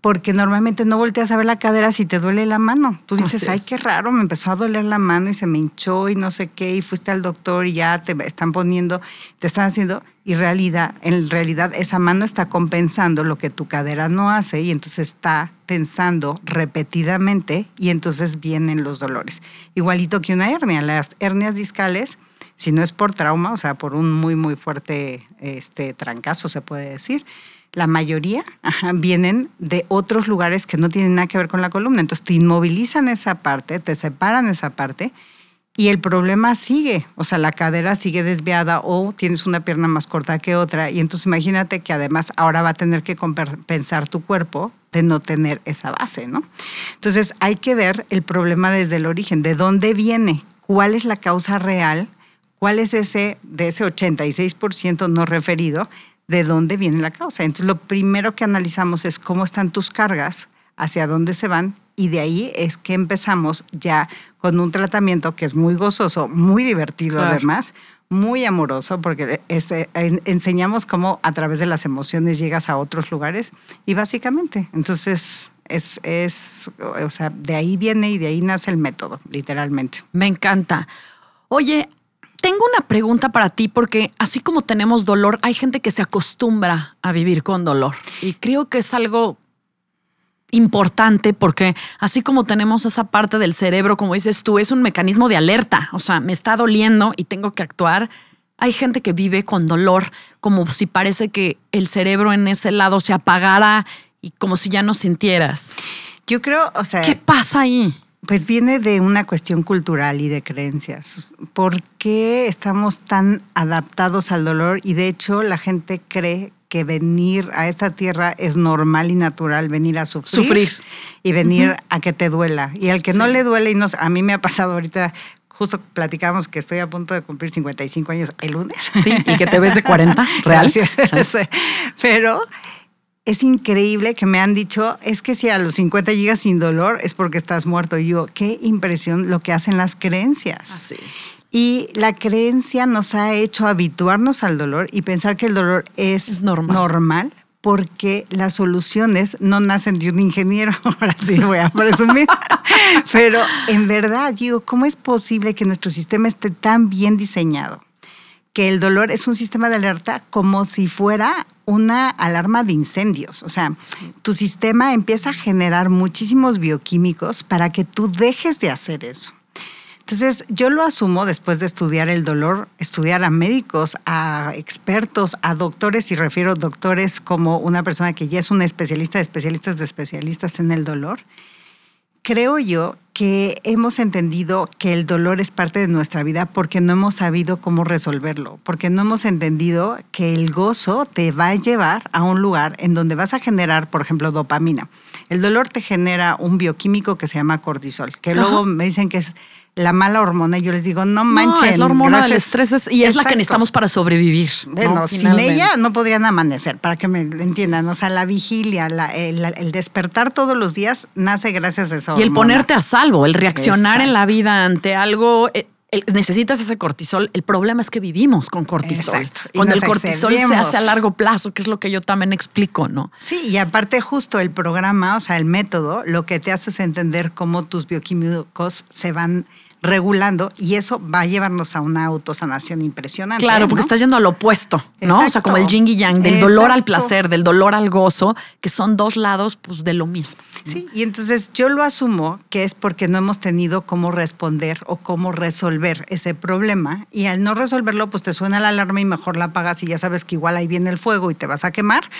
Porque normalmente no volteas a ver la cadera si te duele la mano. Tú dices, ay, qué raro, me empezó a doler la mano y se me hinchó y no sé qué, y fuiste al doctor y ya te están poniendo, te están haciendo, y realidad, en realidad esa mano está compensando lo que tu cadera no hace y entonces está tensando repetidamente y entonces vienen los dolores. Igualito que una hernia, las hernias discales, si no es por trauma, o sea, por un muy, muy fuerte este, trancazo, se puede decir, la mayoría vienen de otros lugares que no tienen nada que ver con la columna. Entonces te inmovilizan esa parte, te separan esa parte y el problema sigue. O sea, la cadera sigue desviada o tienes una pierna más corta que otra. Y entonces imagínate que además ahora va a tener que compensar tu cuerpo de no tener esa base, ¿no? Entonces hay que ver el problema desde el origen, de dónde viene, cuál es la causa real, cuál es ese de ese 86% no referido de dónde viene la causa. Entonces, lo primero que analizamos es cómo están tus cargas, hacia dónde se van, y de ahí es que empezamos ya con un tratamiento que es muy gozoso, muy divertido además, muy amoroso, porque este, enseñamos cómo a través de las emociones llegas a otros lugares y básicamente, entonces es, es, o sea, de ahí viene y de ahí nace el método, literalmente. Me encanta. Oye, tengo una pregunta para ti porque así como tenemos dolor, hay gente que se acostumbra a vivir con dolor y creo que es algo importante porque así como tenemos esa parte del cerebro, como dices tú, es un mecanismo de alerta, o sea, me está doliendo y tengo que actuar. Hay gente que vive con dolor como si parece que el cerebro en ese lado se apagara y como si ya no sintieras. Yo creo, o sea... ¿Qué pasa ahí? Pues viene de una cuestión cultural y de creencias. ¿Por qué estamos tan adaptados al dolor? Y de hecho la gente cree que venir a esta tierra es normal y natural, venir a sufrir, y venir a que te duela. Y al que no le duele, y no, a mí me ha pasado ahorita, justo platicamos que estoy a punto de cumplir 55 años el lunes. Sí, y que te ves de 40, real. Pero es increíble que me han dicho, es que si a los 50 llegas sin dolor es porque estás muerto. Y yo, qué impresión lo que hacen las creencias. Así es. Y la creencia nos ha hecho habituarnos al dolor y pensar que el dolor es, normal. normal. porque las soluciones no nacen de un ingeniero, ahora sí voy a presumir, pero en verdad digo, ¿cómo es posible que nuestro sistema esté tan bien diseñado? Que el dolor es un sistema de alerta como si fuera una alarma de incendios. O sea, tu sistema empieza a generar muchísimos bioquímicos para que tú dejes de hacer eso. Entonces, yo lo asumo después de estudiar el dolor, estudiar a médicos, a expertos, a doctores, y refiero a doctores como una persona que ya es una especialista de especialistas de especialistas en el dolor creo yo que hemos entendido que el dolor es parte de nuestra vida porque no hemos sabido cómo resolverlo, porque no hemos entendido que el gozo te va a llevar a un lugar en donde vas a generar, por ejemplo, dopamina. El dolor te genera un bioquímico que se llama cortisol, que luego me dicen que es la mala hormona, yo les digo, no manchen. es la hormona del estrés y es la que necesitamos para sobrevivir. Bueno, sin ella no podrían amanecer, para que me entiendan. O sea, la vigilia, el, despertar todos los días nace gracias a eso. Y el ponerte a salvo, el reaccionar en la vida ante algo. Necesitas ese cortisol. El problema es que vivimos con cortisol. Cuando el cortisol se hace a largo plazo, que es lo que yo también explico, ¿no? Sí, y aparte justo el programa, o sea, el método, lo que te hace es entender cómo tus bioquímicos se van regulando y eso va a llevarnos a una autosanación impresionante. Claro, porque está yendo al opuesto, ¿no? O sea, como el yin y yang, del dolor al placer, del dolor al gozo, que son dos lados pues, de lo mismo. Sí, y entonces yo lo asumo que es porque no hemos tenido cómo responder o cómo resolver ese problema y al no resolverlo, pues te suena la alarma y mejor la apagas y ya sabes que igual ahí viene el fuego y te vas a quemar.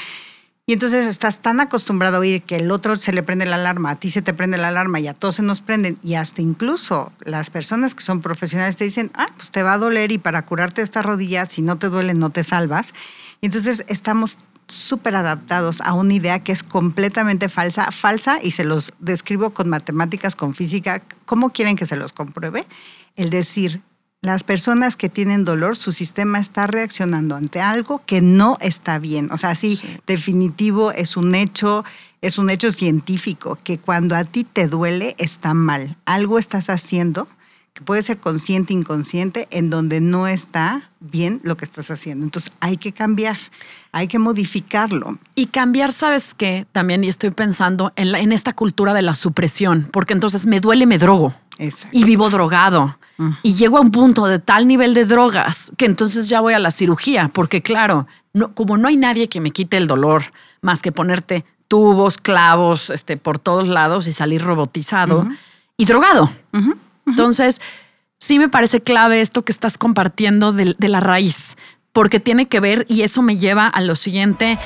Y entonces estás tan acostumbrado a oír que el otro se le prende la alarma, a ti se te prende la alarma y a todos se nos prenden. Y hasta incluso las personas que son profesionales te dicen, ah, pues te va a doler y para curarte esta rodilla, si no te duele, no te salvas. Y entonces estamos súper adaptados a una idea que es completamente falsa, falsa, y se los describo con matemáticas, con física. ¿Cómo quieren que se los compruebe? El decir, las personas que tienen dolor, su sistema está reaccionando ante algo que no está bien. O sea, sí, definitivo, es un hecho, es un hecho científico, que cuando a ti te duele está mal. Algo estás haciendo que puede ser consciente, inconsciente, en donde no está bien lo que estás haciendo. Entonces hay que cambiar, hay que modificarlo. Y cambiar, ¿sabes qué? También y estoy pensando en, en esta cultura de la supresión, porque entonces me duele, me drogo. Y vivo drogado. Y llego a un punto de tal nivel de drogas que entonces ya voy a la cirugía, porque claro, no, como no hay nadie que me quite el dolor más que ponerte tubos, clavos, este, por todos lados y salir robotizado y drogado. Entonces, sí me parece clave esto que estás compartiendo de, de la raíz, porque tiene que ver y eso me lleva a lo siguiente.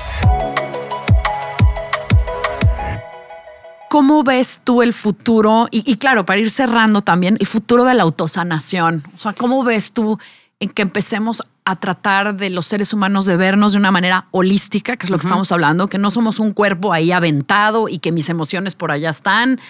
¿Cómo ves tú el futuro? Y, claro, para ir cerrando también, el futuro de la autosanación. O sea, ¿cómo ves tú en que empecemos a tratar de los seres humanos de vernos de una manera holística, que es lo que estamos hablando, que no somos un cuerpo ahí aventado y que mis emociones por allá están,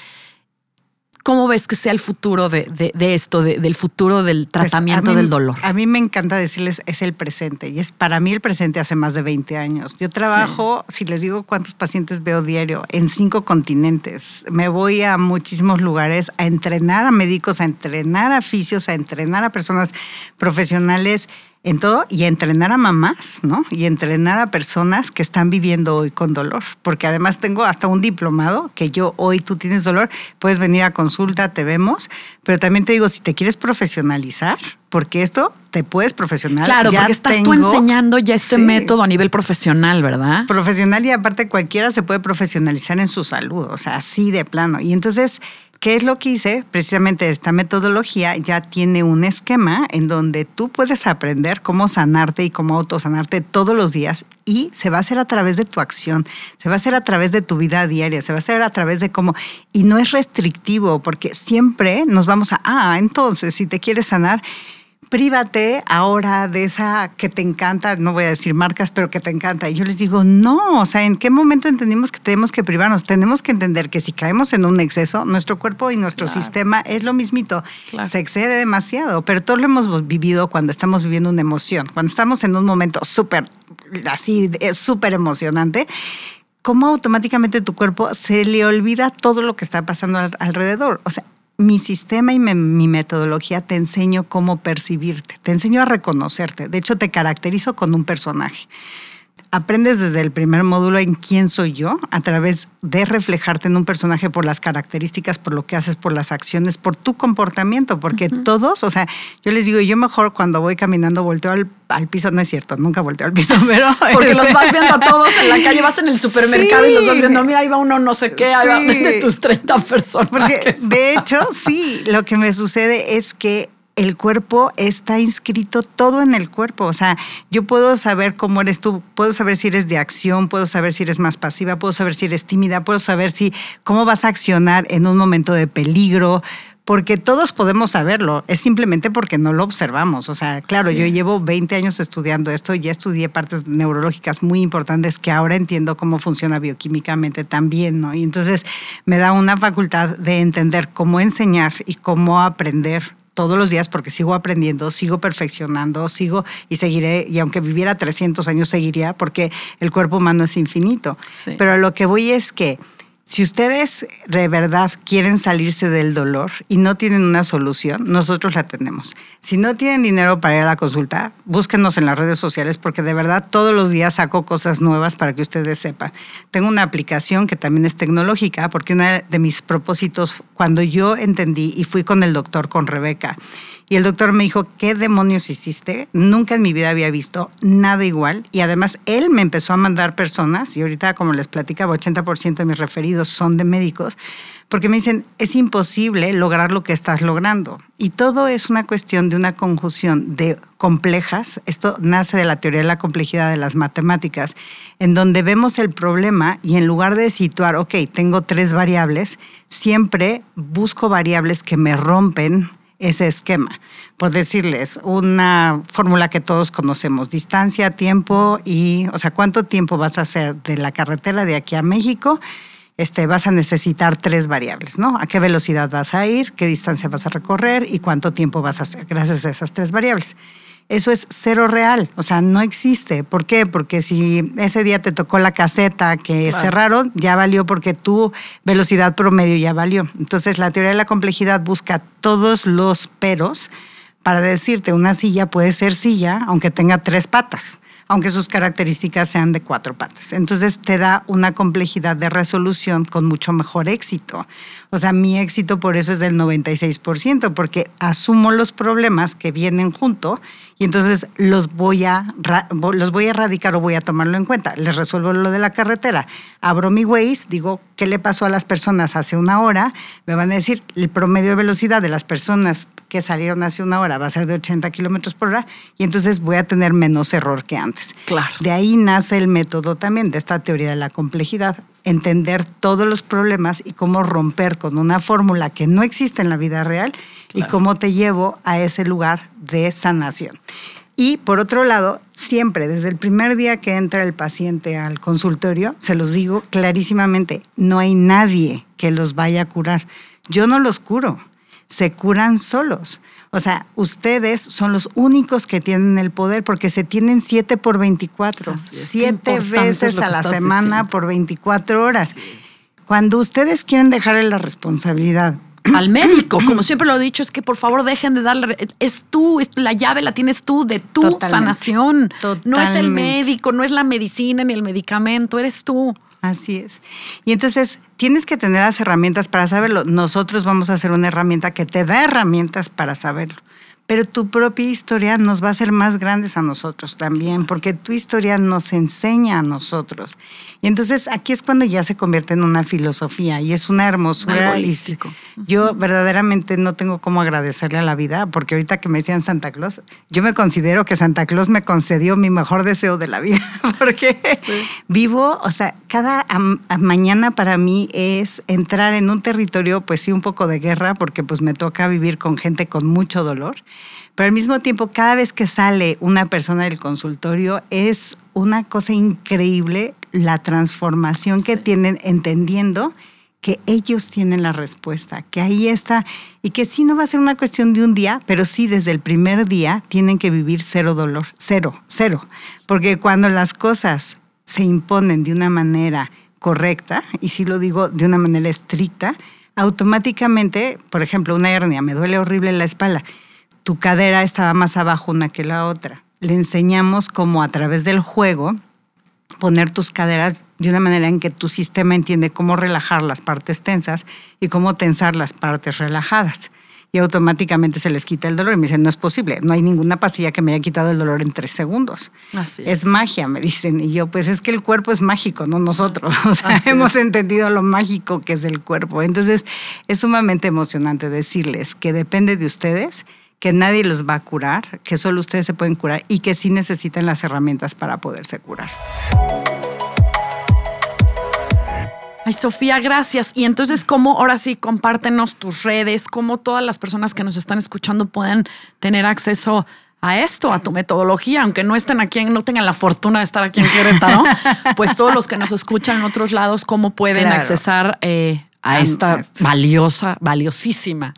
¿Cómo ves que sea el futuro de, esto, del futuro del pues, tratamiento del dolor? A mí me encanta decirles, es el presente. Y es para mí el presente hace más de 20 años. Yo trabajo, si les digo cuántos pacientes veo diario, en cinco continentes. Me voy a muchísimos lugares a entrenar a médicos, a entrenar a fisios, a entrenar a personas profesionales en todo y entrenar a mamás, ¿no? Y entrenar a personas que están viviendo hoy con dolor, porque además tengo hasta un diplomado que yo hoy tú tienes dolor, puedes venir a consulta, te vemos, pero también te digo, si te quieres profesionalizar, porque esto te puedes profesionalizar. Claro, porque estás tú enseñando ya este método a nivel profesional, ¿verdad? Profesional y aparte cualquiera se puede profesionalizar en su salud, o sea, así de plano. Y entonces ¿Qué es lo que hice? Precisamente esta metodología ya tiene un esquema en donde tú puedes aprender cómo sanarte y cómo autosanarte todos los días y se va a hacer a través de tu acción, se va a hacer a través de tu vida diaria, se va a hacer a través de cómo... Y no es restrictivo porque siempre nos vamos a, ah, entonces si te quieres sanar, prívate ahora de esa que te encanta, no voy a decir marcas, pero que te encanta. Y yo les digo, no, o sea, ¿en qué momento entendimos que tenemos que privarnos? Tenemos que entender que si caemos en un exceso, nuestro cuerpo y nuestro sistema es lo mismito, se excede demasiado, pero todos lo hemos vivido cuando estamos viviendo una emoción, cuando estamos en un momento súper, así, súper emocionante cómo automáticamente tu cuerpo se le olvida todo lo que está pasando alrededor. O sea, mi sistema y mi metodología te enseño cómo percibirte, te enseño a reconocerte. De hecho, te caracterizo con un personaje aprendes desde el primer módulo en quién soy yo a través de reflejarte en un personaje por las características, por lo que haces, por las acciones, por tu comportamiento, porque todos, o sea, yo les digo, yo mejor cuando voy caminando volteo al, piso, no es cierto, nunca volteo al piso, pero... Porque los vas viendo a todos en la calle, vas en el supermercado y los vas viendo, mira, ahí va uno no sé qué, ahí va de tus 30 personas. Porque de hecho, sí, lo que me sucede es que el cuerpo está inscrito todo en el cuerpo. O sea, yo puedo saber cómo eres tú, puedo saber si eres de acción, puedo saber si eres más pasiva, puedo saber si eres tímida, puedo saber si cómo vas a accionar en un momento de peligro. Porque todos podemos saberlo, es simplemente porque no lo observamos. O sea, claro, yo llevo 20 años estudiando esto, ya estudié partes neurológicas muy importantes que ahora entiendo cómo funciona bioquímicamente también, ¿no? Y entonces me da una facultad de entender cómo enseñar y cómo aprender todos los días porque sigo aprendiendo, sigo perfeccionando, sigo y seguiré, y aunque viviera 300 años seguiría porque el cuerpo humano es infinito. Pero lo que voy es que Si ustedes de verdad quieren salirse del dolor y no tienen una solución, nosotros la tenemos. Si no tienen dinero para ir a la consulta, búsquenos en las redes sociales porque de verdad todos los días saco cosas nuevas para que ustedes sepan. Tengo una aplicación que también es tecnológica porque uno de mis propósitos, cuando yo entendí y fui con el doctor, con Rebeca, y el doctor me dijo, ¿qué demonios hiciste? Nunca en mi vida había visto nada igual. Y además él me empezó a mandar personas, y ahorita como les platicaba, 80% de mis referidos son de médicos, porque me dicen, es imposible lograr lo que estás logrando. Y todo es una cuestión de una conjunción de complejas, esto nace de la teoría de la complejidad de las matemáticas, en donde vemos el problema y en lugar de situar, ok, tengo tres variables, siempre busco variables que me rompen ese esquema. Por decirles, una fórmula que todos conocemos, distancia, tiempo y, o sea, cuánto tiempo vas a hacer de la carretera de aquí a México, este, vas a necesitar tres variables, ¿no? A qué velocidad vas a ir, qué distancia vas a recorrer y cuánto tiempo vas a hacer gracias a esas tres variables eso es cero real, o sea, no existe. ¿Por qué? Porque si ese día te tocó la caseta que cerraron, ya valió porque tu velocidad promedio ya valió. Entonces, la teoría de la complejidad busca todos los peros para decirte, una silla puede ser silla aunque tenga tres patas aunque sus características sean de cuatro patas. Entonces te da una complejidad de resolución con mucho mejor éxito. O sea, mi éxito por eso es del 96%, porque asumo los problemas que vienen junto y entonces los voy a los voy a erradicar o voy a tomarlo en cuenta. Les resuelvo lo de la carretera. Abro mi Waze, digo, ¿qué le pasó a las personas hace una hora? Me van a decir, el promedio de velocidad de las personas que salieron hace una hora va a ser de 80 kilómetros por hora y entonces voy a tener menos error que antes. Claro. De ahí nace el método también de esta teoría de la complejidad, entender todos los problemas y cómo romper con una fórmula que no existe en la vida real y cómo te llevo a ese lugar de sanación. Y por otro lado, siempre, desde el primer día que entra el paciente al consultorio, se los digo clarísimamente, no hay nadie que los vaya a curar. Yo no los curo se curan solos. O sea, ustedes son los únicos que tienen el poder porque se tienen siete por 24, siete veces a la semana por 24 horas. Cuando ustedes quieren dejarle la responsabilidad al médico, como siempre lo he dicho, es que por favor dejen de darle, es tú, la llave la tienes tú de tu sanación. No es el médico, no es la medicina ni el medicamento, eres tú. Así es. Y entonces tienes que tener las herramientas para saberlo. Nosotros vamos a hacer una herramienta que te da herramientas para saberlo pero tu propia historia nos va a hacer más grandes a nosotros también, porque tu historia nos enseña a nosotros. Y entonces aquí es cuando ya se convierte en una filosofía y es una hermosura. Yo verdaderamente no tengo cómo agradecerle a la vida, porque ahorita que me decían Santa Claus, yo me considero que Santa Claus me concedió mi mejor deseo de la vida, porque vivo, o sea, cada mañana para mí es entrar en un territorio, pues sí, un poco de guerra, porque pues me toca vivir con gente con mucho dolor pero al mismo tiempo, cada vez que sale una persona del consultorio, es una cosa increíble la transformación que tienen entendiendo que ellos tienen la respuesta, que ahí está, y que sí no va a ser una cuestión de un día, pero sí desde el primer día tienen que vivir cero dolor, cero, cero, porque cuando las cosas se imponen de una manera correcta, y sí lo digo de una manera estricta, automáticamente, por ejemplo, una hernia, me duele horrible la espalda, tu cadera estaba más abajo una que la otra. Le enseñamos cómo a través del juego poner tus caderas de una manera en que tu sistema entiende cómo relajar las partes tensas y cómo tensar las partes relajadas. Y automáticamente se les quita el dolor. Y me dicen, no es posible, no hay ninguna pastilla que me haya quitado el dolor en tres segundos. Así es. es. magia, me dicen. Y yo, pues es que el cuerpo es mágico, no nosotros. O sea, hemos entendido lo mágico que es el cuerpo. Entonces, es sumamente emocionante decirles que depende de ustedes que nadie los va a curar, que solo ustedes se pueden curar y que sí necesitan las herramientas para poderse curar. Ay, Sofía, gracias. Y entonces, ¿cómo ahora sí compártenos tus redes? ¿Cómo todas las personas que nos están escuchando pueden tener acceso a esto, a tu metodología, aunque no estén aquí, no tengan la fortuna de estar aquí en Querétaro, pues todos los que nos escuchan en otros lados, ¿cómo pueden accesar eh, a esta valiosa, valiosísima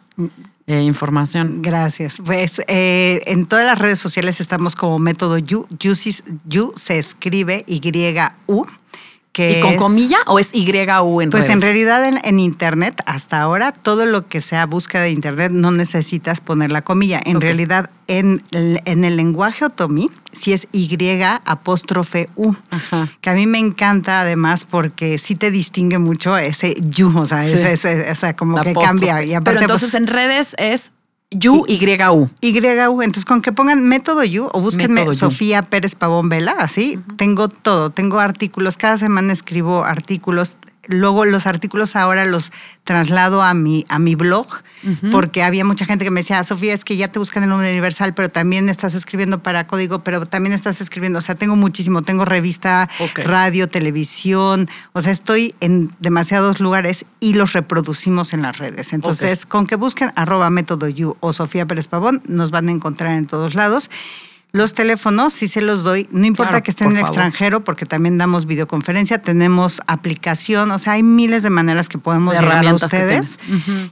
eh, información. Gracias. Pues eh, en todas las redes sociales estamos como método You. You, se escribe Y-U ¿Y con comilla o es YU en Pues redes? en realidad en, en, Internet, hasta ahora, todo lo que sea búsqueda de Internet no necesitas poner la comilla. En realidad, en, el- en el lenguaje otomí, sí es Y apóstrofe U. Ajá. Que a mí me encanta además porque sí te distingue mucho ese you, o sea, Sí. ese, como La que apóstrofe. cambia. Y Pero aparte, entonces pues, en redes es YU, YU. YU, entonces con que pongan método You o búsquenme Método. Sofía Pérez Pavón Vela, así, tengo todo, tengo artículos, cada semana escribo artículos, luego los artículos ahora los traslado a mi, a mi blog, porque había mucha gente que me decía, "Ah, Sofía, es que ya te buscan en el Universal, pero también estás escribiendo para Código, pero también estás escribiendo, o sea, tengo muchísimo, tengo revista, radio, televisión, o sea, estoy en demasiados lugares y los reproducimos en las redes. Entonces, con que busquen arroba método you o Sofía Pérez Pavón, nos van a encontrar en todos lados. Los teléfonos, sí se los doy, no importa Claro, que estén en el favor. extranjero, porque también damos videoconferencia, tenemos aplicación, o sea, hay miles de maneras que podemos De llegar a ustedes.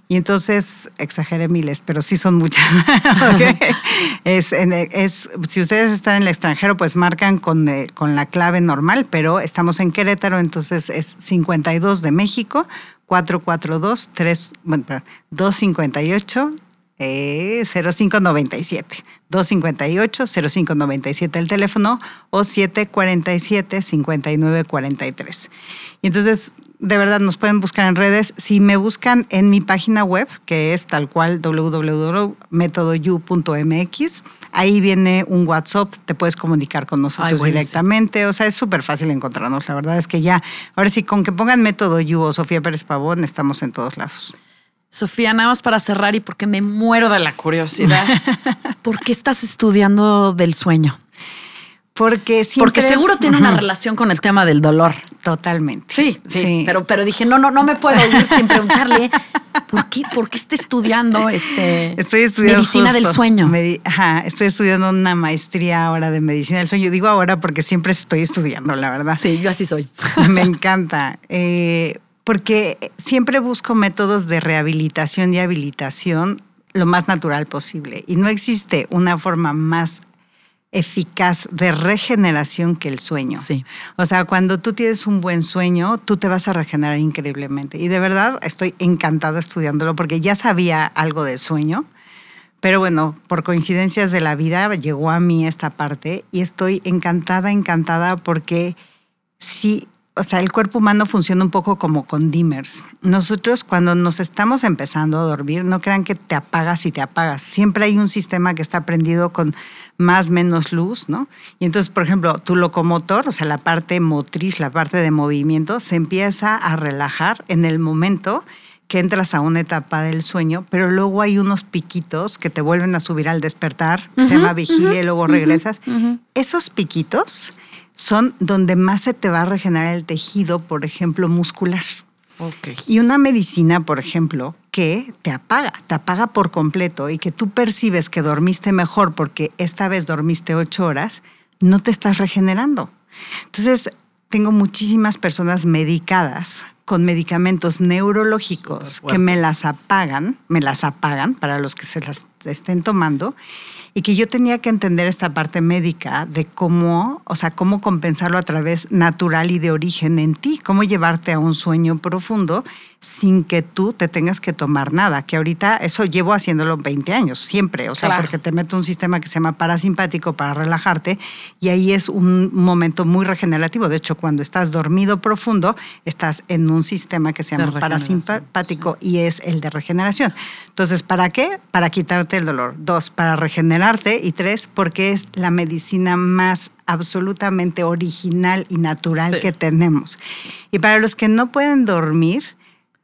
Y entonces, exageré miles, pero sí son muchas. Es, en- es- si ustedes están en el extranjero, pues marcan con, eh, con la clave normal, pero estamos en Querétaro, entonces es 52 de México, 442, 3, bueno, perdón, 258. Eh, 0597 258 0597 el teléfono o 747 5943 y entonces de verdad nos pueden buscar en redes. Si me buscan en mi página web que es tal cual www.metodoyu.mx ahí viene un WhatsApp te puedes comunicar con nosotros directamente. O sea es súper fácil encontrarnos la verdad es que ya. Ahora sí con que pongan método You o Sofía Pérez Pavón estamos en todos lados Sofía, nada más para cerrar y porque me muero de la curiosidad. ¿Por qué estás estudiando del sueño? porque siempre Porque seguro tiene una relación con el tema del dolor. totalmente Sí, sí, Pero, pero dije, no, no, no me puedo ir sin preguntarle por qué, por qué está estudiando este Estoy estudiando medicina del sueño. medi- ajá, estoy estudiando una maestría ahora de medicina del sueño. Digo ahora porque siempre estoy estudiando, la verdad. Sí, yo así soy. Me encanta. eh, porque siempre busco métodos de rehabilitación y habilitación lo más natural posible. Y no existe una forma más eficaz de regeneración que el sueño. Sí. O sea, cuando tú tienes un buen sueño, tú te vas a regenerar increíblemente. Y de verdad estoy encantada estudiándolo porque ya sabía algo del sueño. Pero bueno, por coincidencias de la vida llegó a mí esta parte y estoy encantada, encantada porque sí, o sea, el cuerpo humano funciona un poco como con dimmers. Nosotros cuando nos estamos empezando a dormir, no crean que te apagas y te apagas. Siempre hay un sistema que está prendido con más menos luz, ¿no? Y entonces, por ejemplo, tu locomotor, o sea, la parte motriz, la parte de movimiento, se empieza a relajar en el momento que entras a una etapa del sueño, pero luego hay unos piquitos que te vuelven a subir al despertar, que se llama vigilia, y luego regresas. Esos piquitos son donde más se te va a regenerar el tejido, por ejemplo, muscular. Ok. Y una medicina, por ejemplo, que te apaga, te apaga por completo y que tú percibes que dormiste mejor porque esta vez dormiste ocho horas, no te estás regenerando. Entonces, tengo muchísimas personas medicadas con medicamentos neurológicos que me las apagan, me las apagan para los que se las estén tomando y que yo tenía que entender esta parte médica de cómo, o sea, cómo compensarlo a través natural y de origen en ti, cómo llevarte a un sueño profundo sin que tú te tengas que tomar nada, que ahorita eso llevo haciéndolo 20 años, siempre, o sea, Claro. porque te meto un sistema que se llama parasimpático para relajarte y ahí es un momento muy regenerativo. De hecho, cuando estás dormido profundo, estás en un sistema que se llama parasimpático y es el de regeneración. Entonces, ¿para qué? Para quitarte el dolor. Dos, para regenerarte. Y tres, porque es la medicina más absolutamente original y natural Sí. que tenemos. Y para los que no pueden dormir,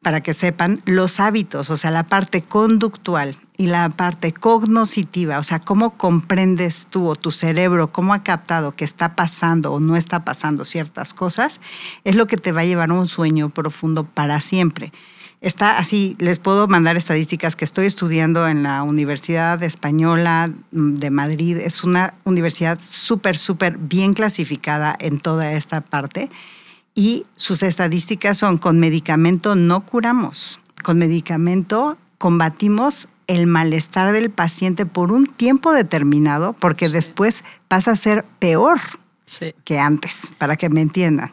para que sepan, los hábitos, o sea, la parte conductual y la parte cognoscitiva, o sea, cómo comprendes tú o tu cerebro, cómo ha captado que está pasando o no está pasando ciertas cosas, es lo que te va a llevar a un sueño profundo para siempre. Está así, les puedo mandar estadísticas que estoy estudiando en la Universidad Española mm, de Madrid. Es una universidad súper, súper bien clasificada en toda esta parte y sus estadísticas son con medicamento no curamos, con medicamento combatimos el malestar del paciente por un tiempo determinado porque después pasa a ser peor Sí. que antes, para que me entiendan.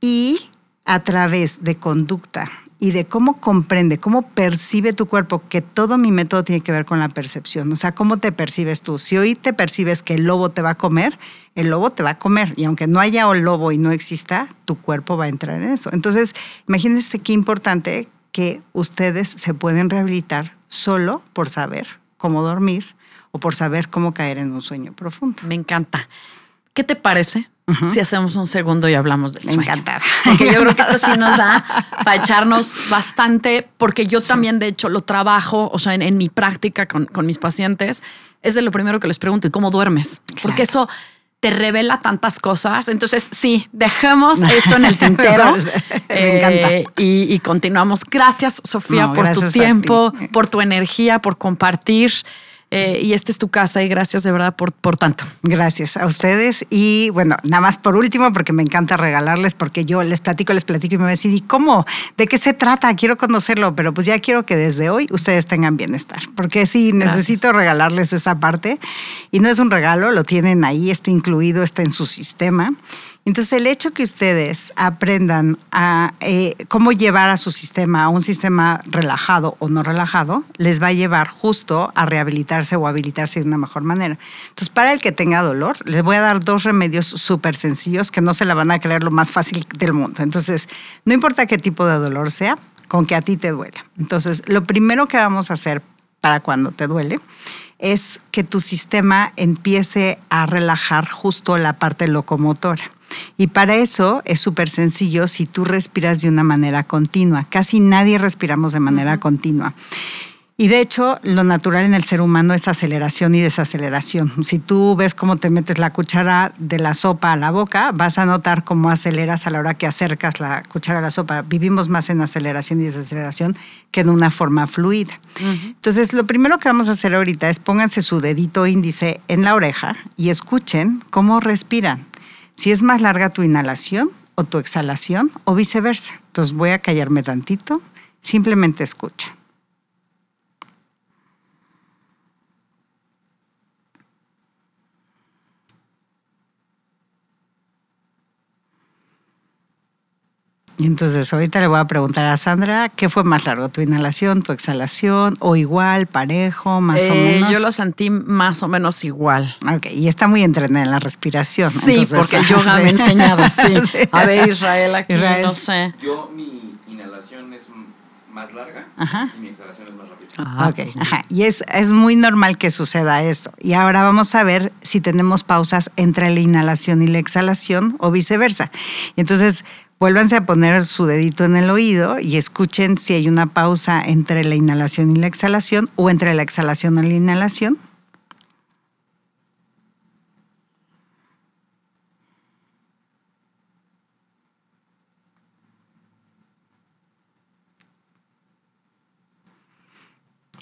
Y a través de conducta y de cómo comprende, cómo percibe tu cuerpo, que todo mi método tiene que ver con la percepción. O sea, cómo te percibes tú. Si hoy te percibes que el lobo te va a comer, el lobo te va a comer. Y aunque no haya un lobo y no exista, tu cuerpo va a entrar en eso. Entonces, imagínense qué importante que ustedes se pueden rehabilitar solo por saber cómo dormir o por saber cómo caer en un sueño profundo. Me encanta. ¿Qué te parece si hacemos un segundo y hablamos del sueño? Me Porque yo creo que esto sí nos da para echarnos bastante, porque yo también, de hecho, lo trabajo, o sea, en, mi práctica con, mis pacientes, es de lo primero que les pregunto, ¿y cómo duermes? Porque eso te revela tantas cosas. Entonces, sí, dejemos esto en el tintero. Me encanta. Eh, y, continuamos. Gracias, Sofía, por tu tiempo, por tu energía, por compartir. Eh, y esta es tu casa y gracias de verdad por, por tanto. Gracias a ustedes. Y bueno, nada más por último, porque me encanta regalarles, porque yo les platico, les platico y me voy a decir, ¿y cómo? ¿De qué se trata? Quiero conocerlo, pero pues ya quiero que desde hoy ustedes tengan bienestar, porque sí, necesito regalarles esa parte. Y no es un regalo, lo tienen ahí, está incluido, está en su sistema. Entonces, el hecho que ustedes aprendan a eh, cómo llevar a su sistema a un sistema relajado o no relajado, les va a llevar justo a rehabilitarse o habilitarse de una mejor manera. Entonces, para el que tenga dolor, les voy a dar dos remedios súper sencillos que no se la van a creer lo más fácil del mundo. Entonces, no importa qué tipo de dolor sea, con que a ti te duela. Entonces, lo primero que vamos a hacer para cuando te duele es que tu sistema empiece a relajar justo la parte locomotora. Y para eso es súper sencillo si tú respiras de una manera continua. Casi nadie respiramos de manera continua. Y de hecho, lo natural en el ser humano es aceleración y desaceleración. Si tú ves cómo te metes la cuchara de la sopa a la boca, vas a notar cómo aceleras a la hora que acercas la cuchara a la sopa. Vivimos más en aceleración y desaceleración que en una forma fluida. Entonces, lo primero que vamos a hacer ahorita es pónganse su dedito índice en la oreja y escuchen cómo respiran si es más larga tu inhalación o tu exhalación o viceversa. Entonces voy a callarme tantito, simplemente escucha. Y entonces ahorita le voy a preguntar a Sandra, ¿qué fue más largo? ¿Tu inhalación, tu exhalación? ¿O igual, parejo, más o eh, menos? Yo lo sentí más o menos igual. Ok, y está muy entrenada en la respiración. Sí, porque el yoga me ha enseñado, sí. A ver, Israel, aquí no sé. Yo, mi inhalación es más larga y mi exhalación es más rápida. Ah, ok, Ajá. y es, es muy normal que suceda esto. Y ahora vamos a ver si tenemos pausas entre la inhalación y la exhalación o viceversa. Y entonces vuélvanse a poner su dedito en el oído y escuchen si hay una pausa entre la inhalación y la exhalación o entre la exhalación y la inhalación.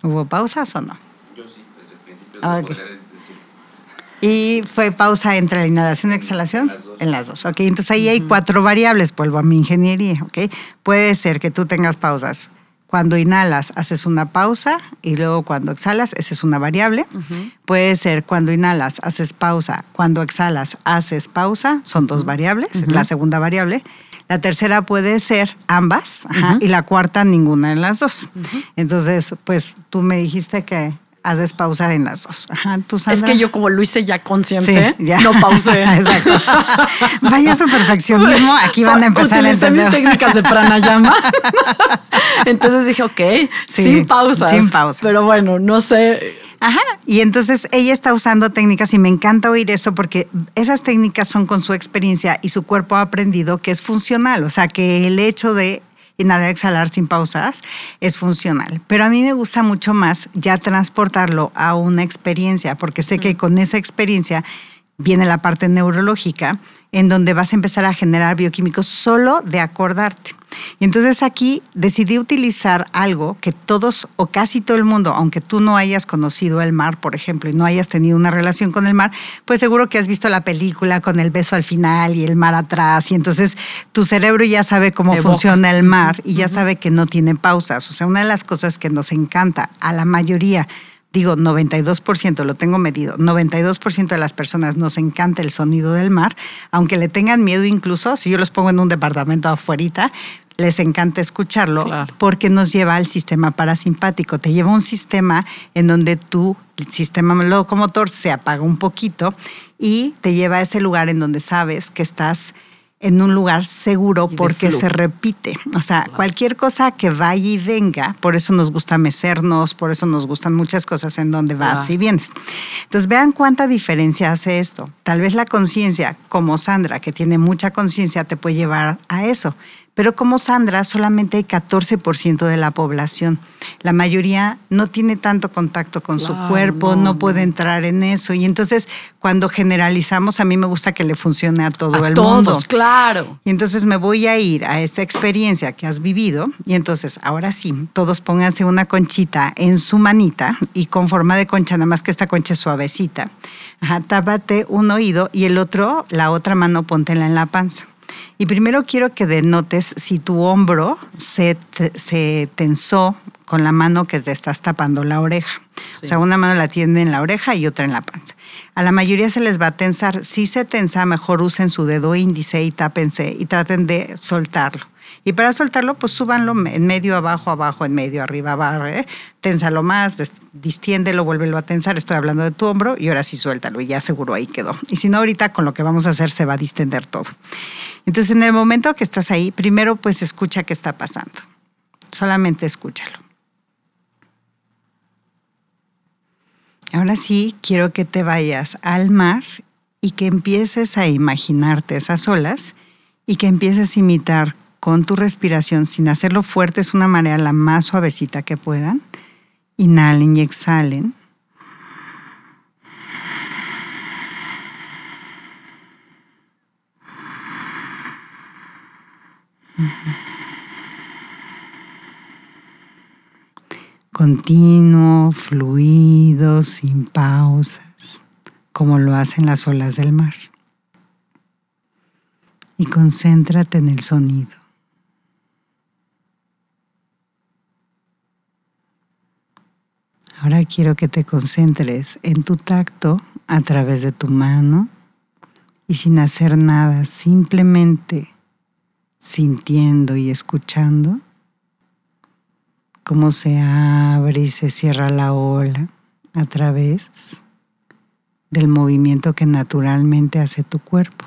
¿Hubo pausas o no? Yo sí, desde el principio. Ah, okay. ¿Y fue pausa entre la inhalación y exhalación? En las dos. Ok, entonces ahí hay cuatro variables, vuelvo a mi ingeniería, ok. Puede ser que tú tengas pausas. Cuando inhalas, haces una pausa y luego cuando exhalas, esa es una variable. Puede ser cuando inhalas, haces pausa, cuando exhalas, haces pausa, son dos variables, la segunda variable. La tercera puede ser ambas y la cuarta ninguna de las dos. Entonces, pues tú me dijiste que haces pausa en las dos. Es que yo como lo hice ya consciente, no pausé. Exacto. Vaya su perfeccionismo, aquí van a empezar a entender. mis técnicas de pranayama. entonces dije, ok, sin pausas. Sin pausas. Pero bueno, no sé. Ajá. Y entonces ella está usando técnicas y me encanta oír eso porque esas técnicas son con su experiencia y su cuerpo ha aprendido que es funcional. O sea, que el hecho de inhalar, exhalar sin pausas, es funcional. Pero a mí me gusta mucho más ya transportarlo a una experiencia, porque sé que con esa experiencia viene la parte neurológica, en donde vas a empezar a generar bioquímicos solo de acordarte. Y entonces aquí decidí utilizar algo que todos o casi todo el mundo, aunque tú no hayas conocido el mar, por ejemplo, y no hayas tenido una relación con el mar, pues seguro que has visto la película con el beso al final y el mar atrás, y entonces tu cerebro ya sabe cómo funciona el mar y ya sabe que no tiene pausas. O sea, una de las cosas que nos encanta a la mayoría digo 92%, lo tengo medido, 92% de las personas nos encanta el sonido del mar, aunque le tengan miedo incluso, si yo los pongo en un departamento afuera, les encanta escucharlo porque nos lleva al sistema parasimpático, te lleva a un sistema en donde tu sistema locomotor se apaga un poquito y te lleva a ese lugar en donde sabes que estás en un lugar seguro porque se repite. O sea, cualquier cosa que vaya y venga, por eso nos gusta mecernos, por eso nos gustan muchas cosas en donde vas y vienes. Entonces, vean cuánta diferencia hace esto. Tal vez la conciencia, como Sandra, que tiene mucha conciencia, te puede llevar a eso. Pero como Sandra, solamente hay 14% de la población. La mayoría no tiene tanto contacto con su cuerpo, no, puede entrar en eso. Y entonces, cuando generalizamos, a mí me gusta que le funcione a todo el mundo. Todos, claro. Y entonces me voy a ir a esta experiencia que has vivido. Y entonces, ahora sí, todos pónganse una conchita en su manita y con forma de concha, nada más que esta concha es suavecita. Ajá, tápate un oído y el otro, la otra mano, póntela en la panza. Y primero quiero que denotes si tu hombro se, se tensó con la mano que te estás tapando la oreja. O sea, una mano la tiene en la oreja y otra en la panza. A la mayoría se les va a tensar. Si se tensa, mejor usen su dedo índice y tápense y traten de soltarlo. Y para soltarlo, pues súbanlo en medio, abajo, abajo, en medio, arriba, abajo. ¿eh? Ténsalo más, distiéndelo, vuélvelo a tensar. Estoy hablando de tu hombro y ahora sí suéltalo y ya seguro ahí quedó. Y si no, ahorita con lo que vamos a hacer se va a distender todo. Entonces, en el momento que estás ahí, primero pues escucha qué está pasando. Solamente escúchalo. Ahora sí, quiero que te vayas al mar y que empieces a imaginarte esas olas y que empieces a imitar con tu respiración, sin hacerlo fuerte, es una manera la más suavecita que puedan. Inhalen y exhalen. Continuo, fluido, sin pausas, como lo hacen las olas del mar. Y concéntrate en el sonido. Ahora quiero que te concentres en tu tacto a través de tu mano y sin hacer nada, simplemente sintiendo y escuchando cómo se abre y se cierra la ola a través del movimiento que naturalmente hace tu cuerpo.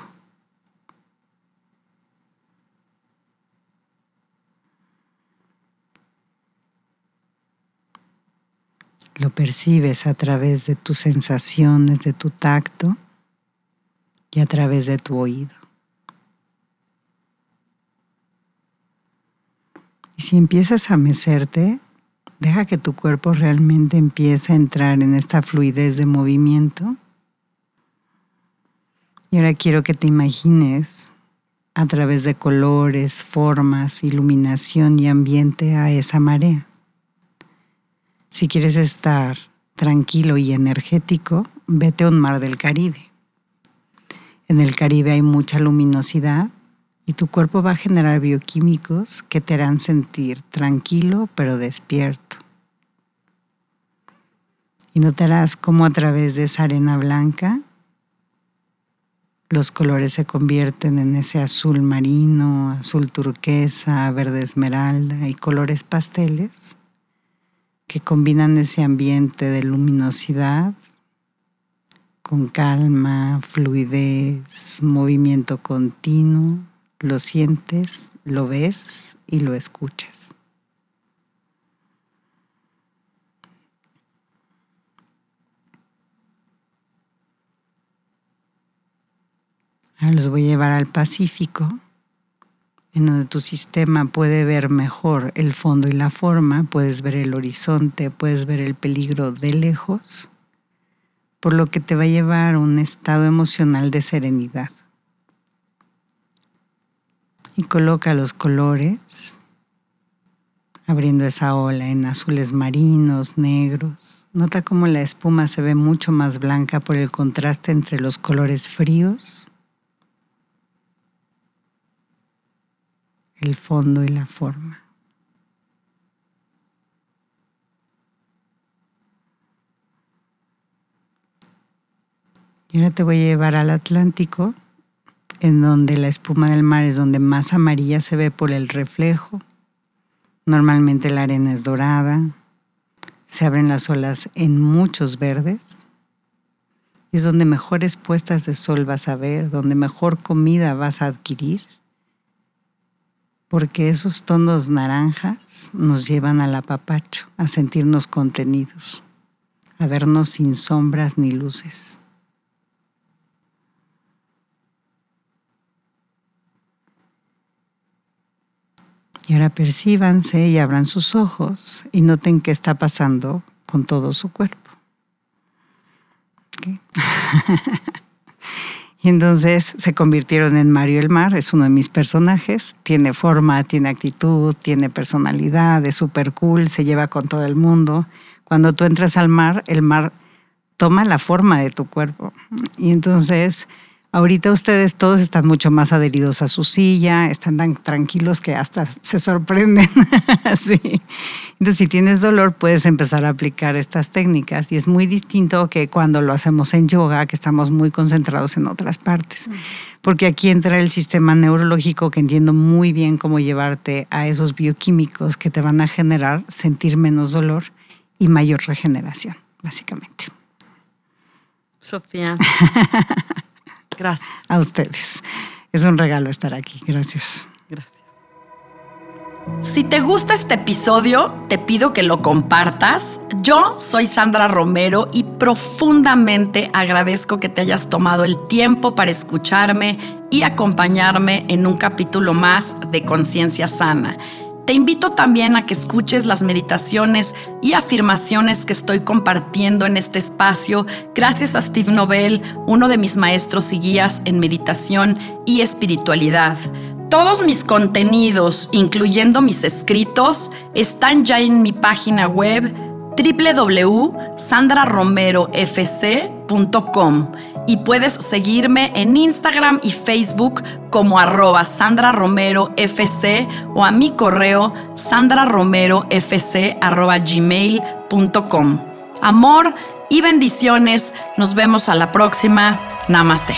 Lo percibes a través de tus sensaciones, de tu tacto y a través de tu oído. Y si empiezas a mecerte, deja que tu cuerpo realmente empiece a entrar en esta fluidez de movimiento. Y ahora quiero que te imagines a través de colores, formas, iluminación y ambiente a esa marea. Si quieres estar tranquilo y energético, vete a un mar del Caribe. En el Caribe hay mucha luminosidad y tu cuerpo va a generar bioquímicos que te harán sentir tranquilo pero despierto. Y notarás cómo a través de esa arena blanca los colores se convierten en ese azul marino, azul turquesa, verde esmeralda y colores pasteles que combinan ese ambiente de luminosidad con calma, fluidez, movimiento continuo, lo sientes, lo ves y lo escuchas. Ahora los voy a llevar al Pacífico en donde tu sistema puede ver mejor el fondo y la forma, puedes ver el horizonte, puedes ver el peligro de lejos, por lo que te va a llevar a un estado emocional de serenidad. Y coloca los colores, abriendo esa ola en azules marinos, negros. Nota cómo la espuma se ve mucho más blanca por el contraste entre los colores fríos el fondo y la forma. Y ahora te voy a llevar al Atlántico, en donde la espuma del mar es donde más amarilla se ve por el reflejo. Normalmente la arena es dorada, se abren las olas en muchos verdes. Es donde mejores puestas de sol vas a ver, donde mejor comida vas a adquirir porque esos tonos naranjas nos llevan al apapacho, a sentirnos contenidos, a vernos sin sombras ni luces. Y ahora percíbanse y abran sus ojos y noten qué está pasando con todo su cuerpo. Y entonces se convirtieron en Mario el Mar, es uno de mis personajes. Tiene forma, tiene actitud, tiene personalidad, es súper cool, se lleva con todo el mundo. Cuando tú entras al mar, el mar toma la forma de tu cuerpo. Y entonces Ahorita ustedes todos están mucho más adheridos a su silla, están tan tranquilos que hasta se sorprenden. sí. Entonces, si tienes dolor, puedes empezar a aplicar estas técnicas y es muy distinto que cuando lo hacemos en yoga, que estamos muy concentrados en otras partes. Porque aquí entra el sistema neurológico que entiendo muy bien cómo llevarte a esos bioquímicos que te van a generar sentir menos dolor y mayor regeneración, básicamente. Sofía. Gracias. A ustedes. Es un regalo estar aquí. Gracias. Gracias. Si te gusta este episodio, te pido que lo compartas. Yo soy Sandra Romero y profundamente agradezco que te hayas tomado el tiempo para escucharme y acompañarme en un capítulo más de Conciencia Sana. Te invito también a que escuches las meditaciones y afirmaciones que estoy compartiendo en este espacio gracias a Steve Nobel, uno de mis maestros y guías en meditación y espiritualidad. Todos mis contenidos, incluyendo mis escritos, están ya en mi página web www.sandraromerofc.com y puedes seguirme en Instagram y Facebook como arroba Sandra Romero FC o a mi correo sandraromerofc arroba gmail.com. Amor y bendiciones. Nos vemos a la próxima. Namaste.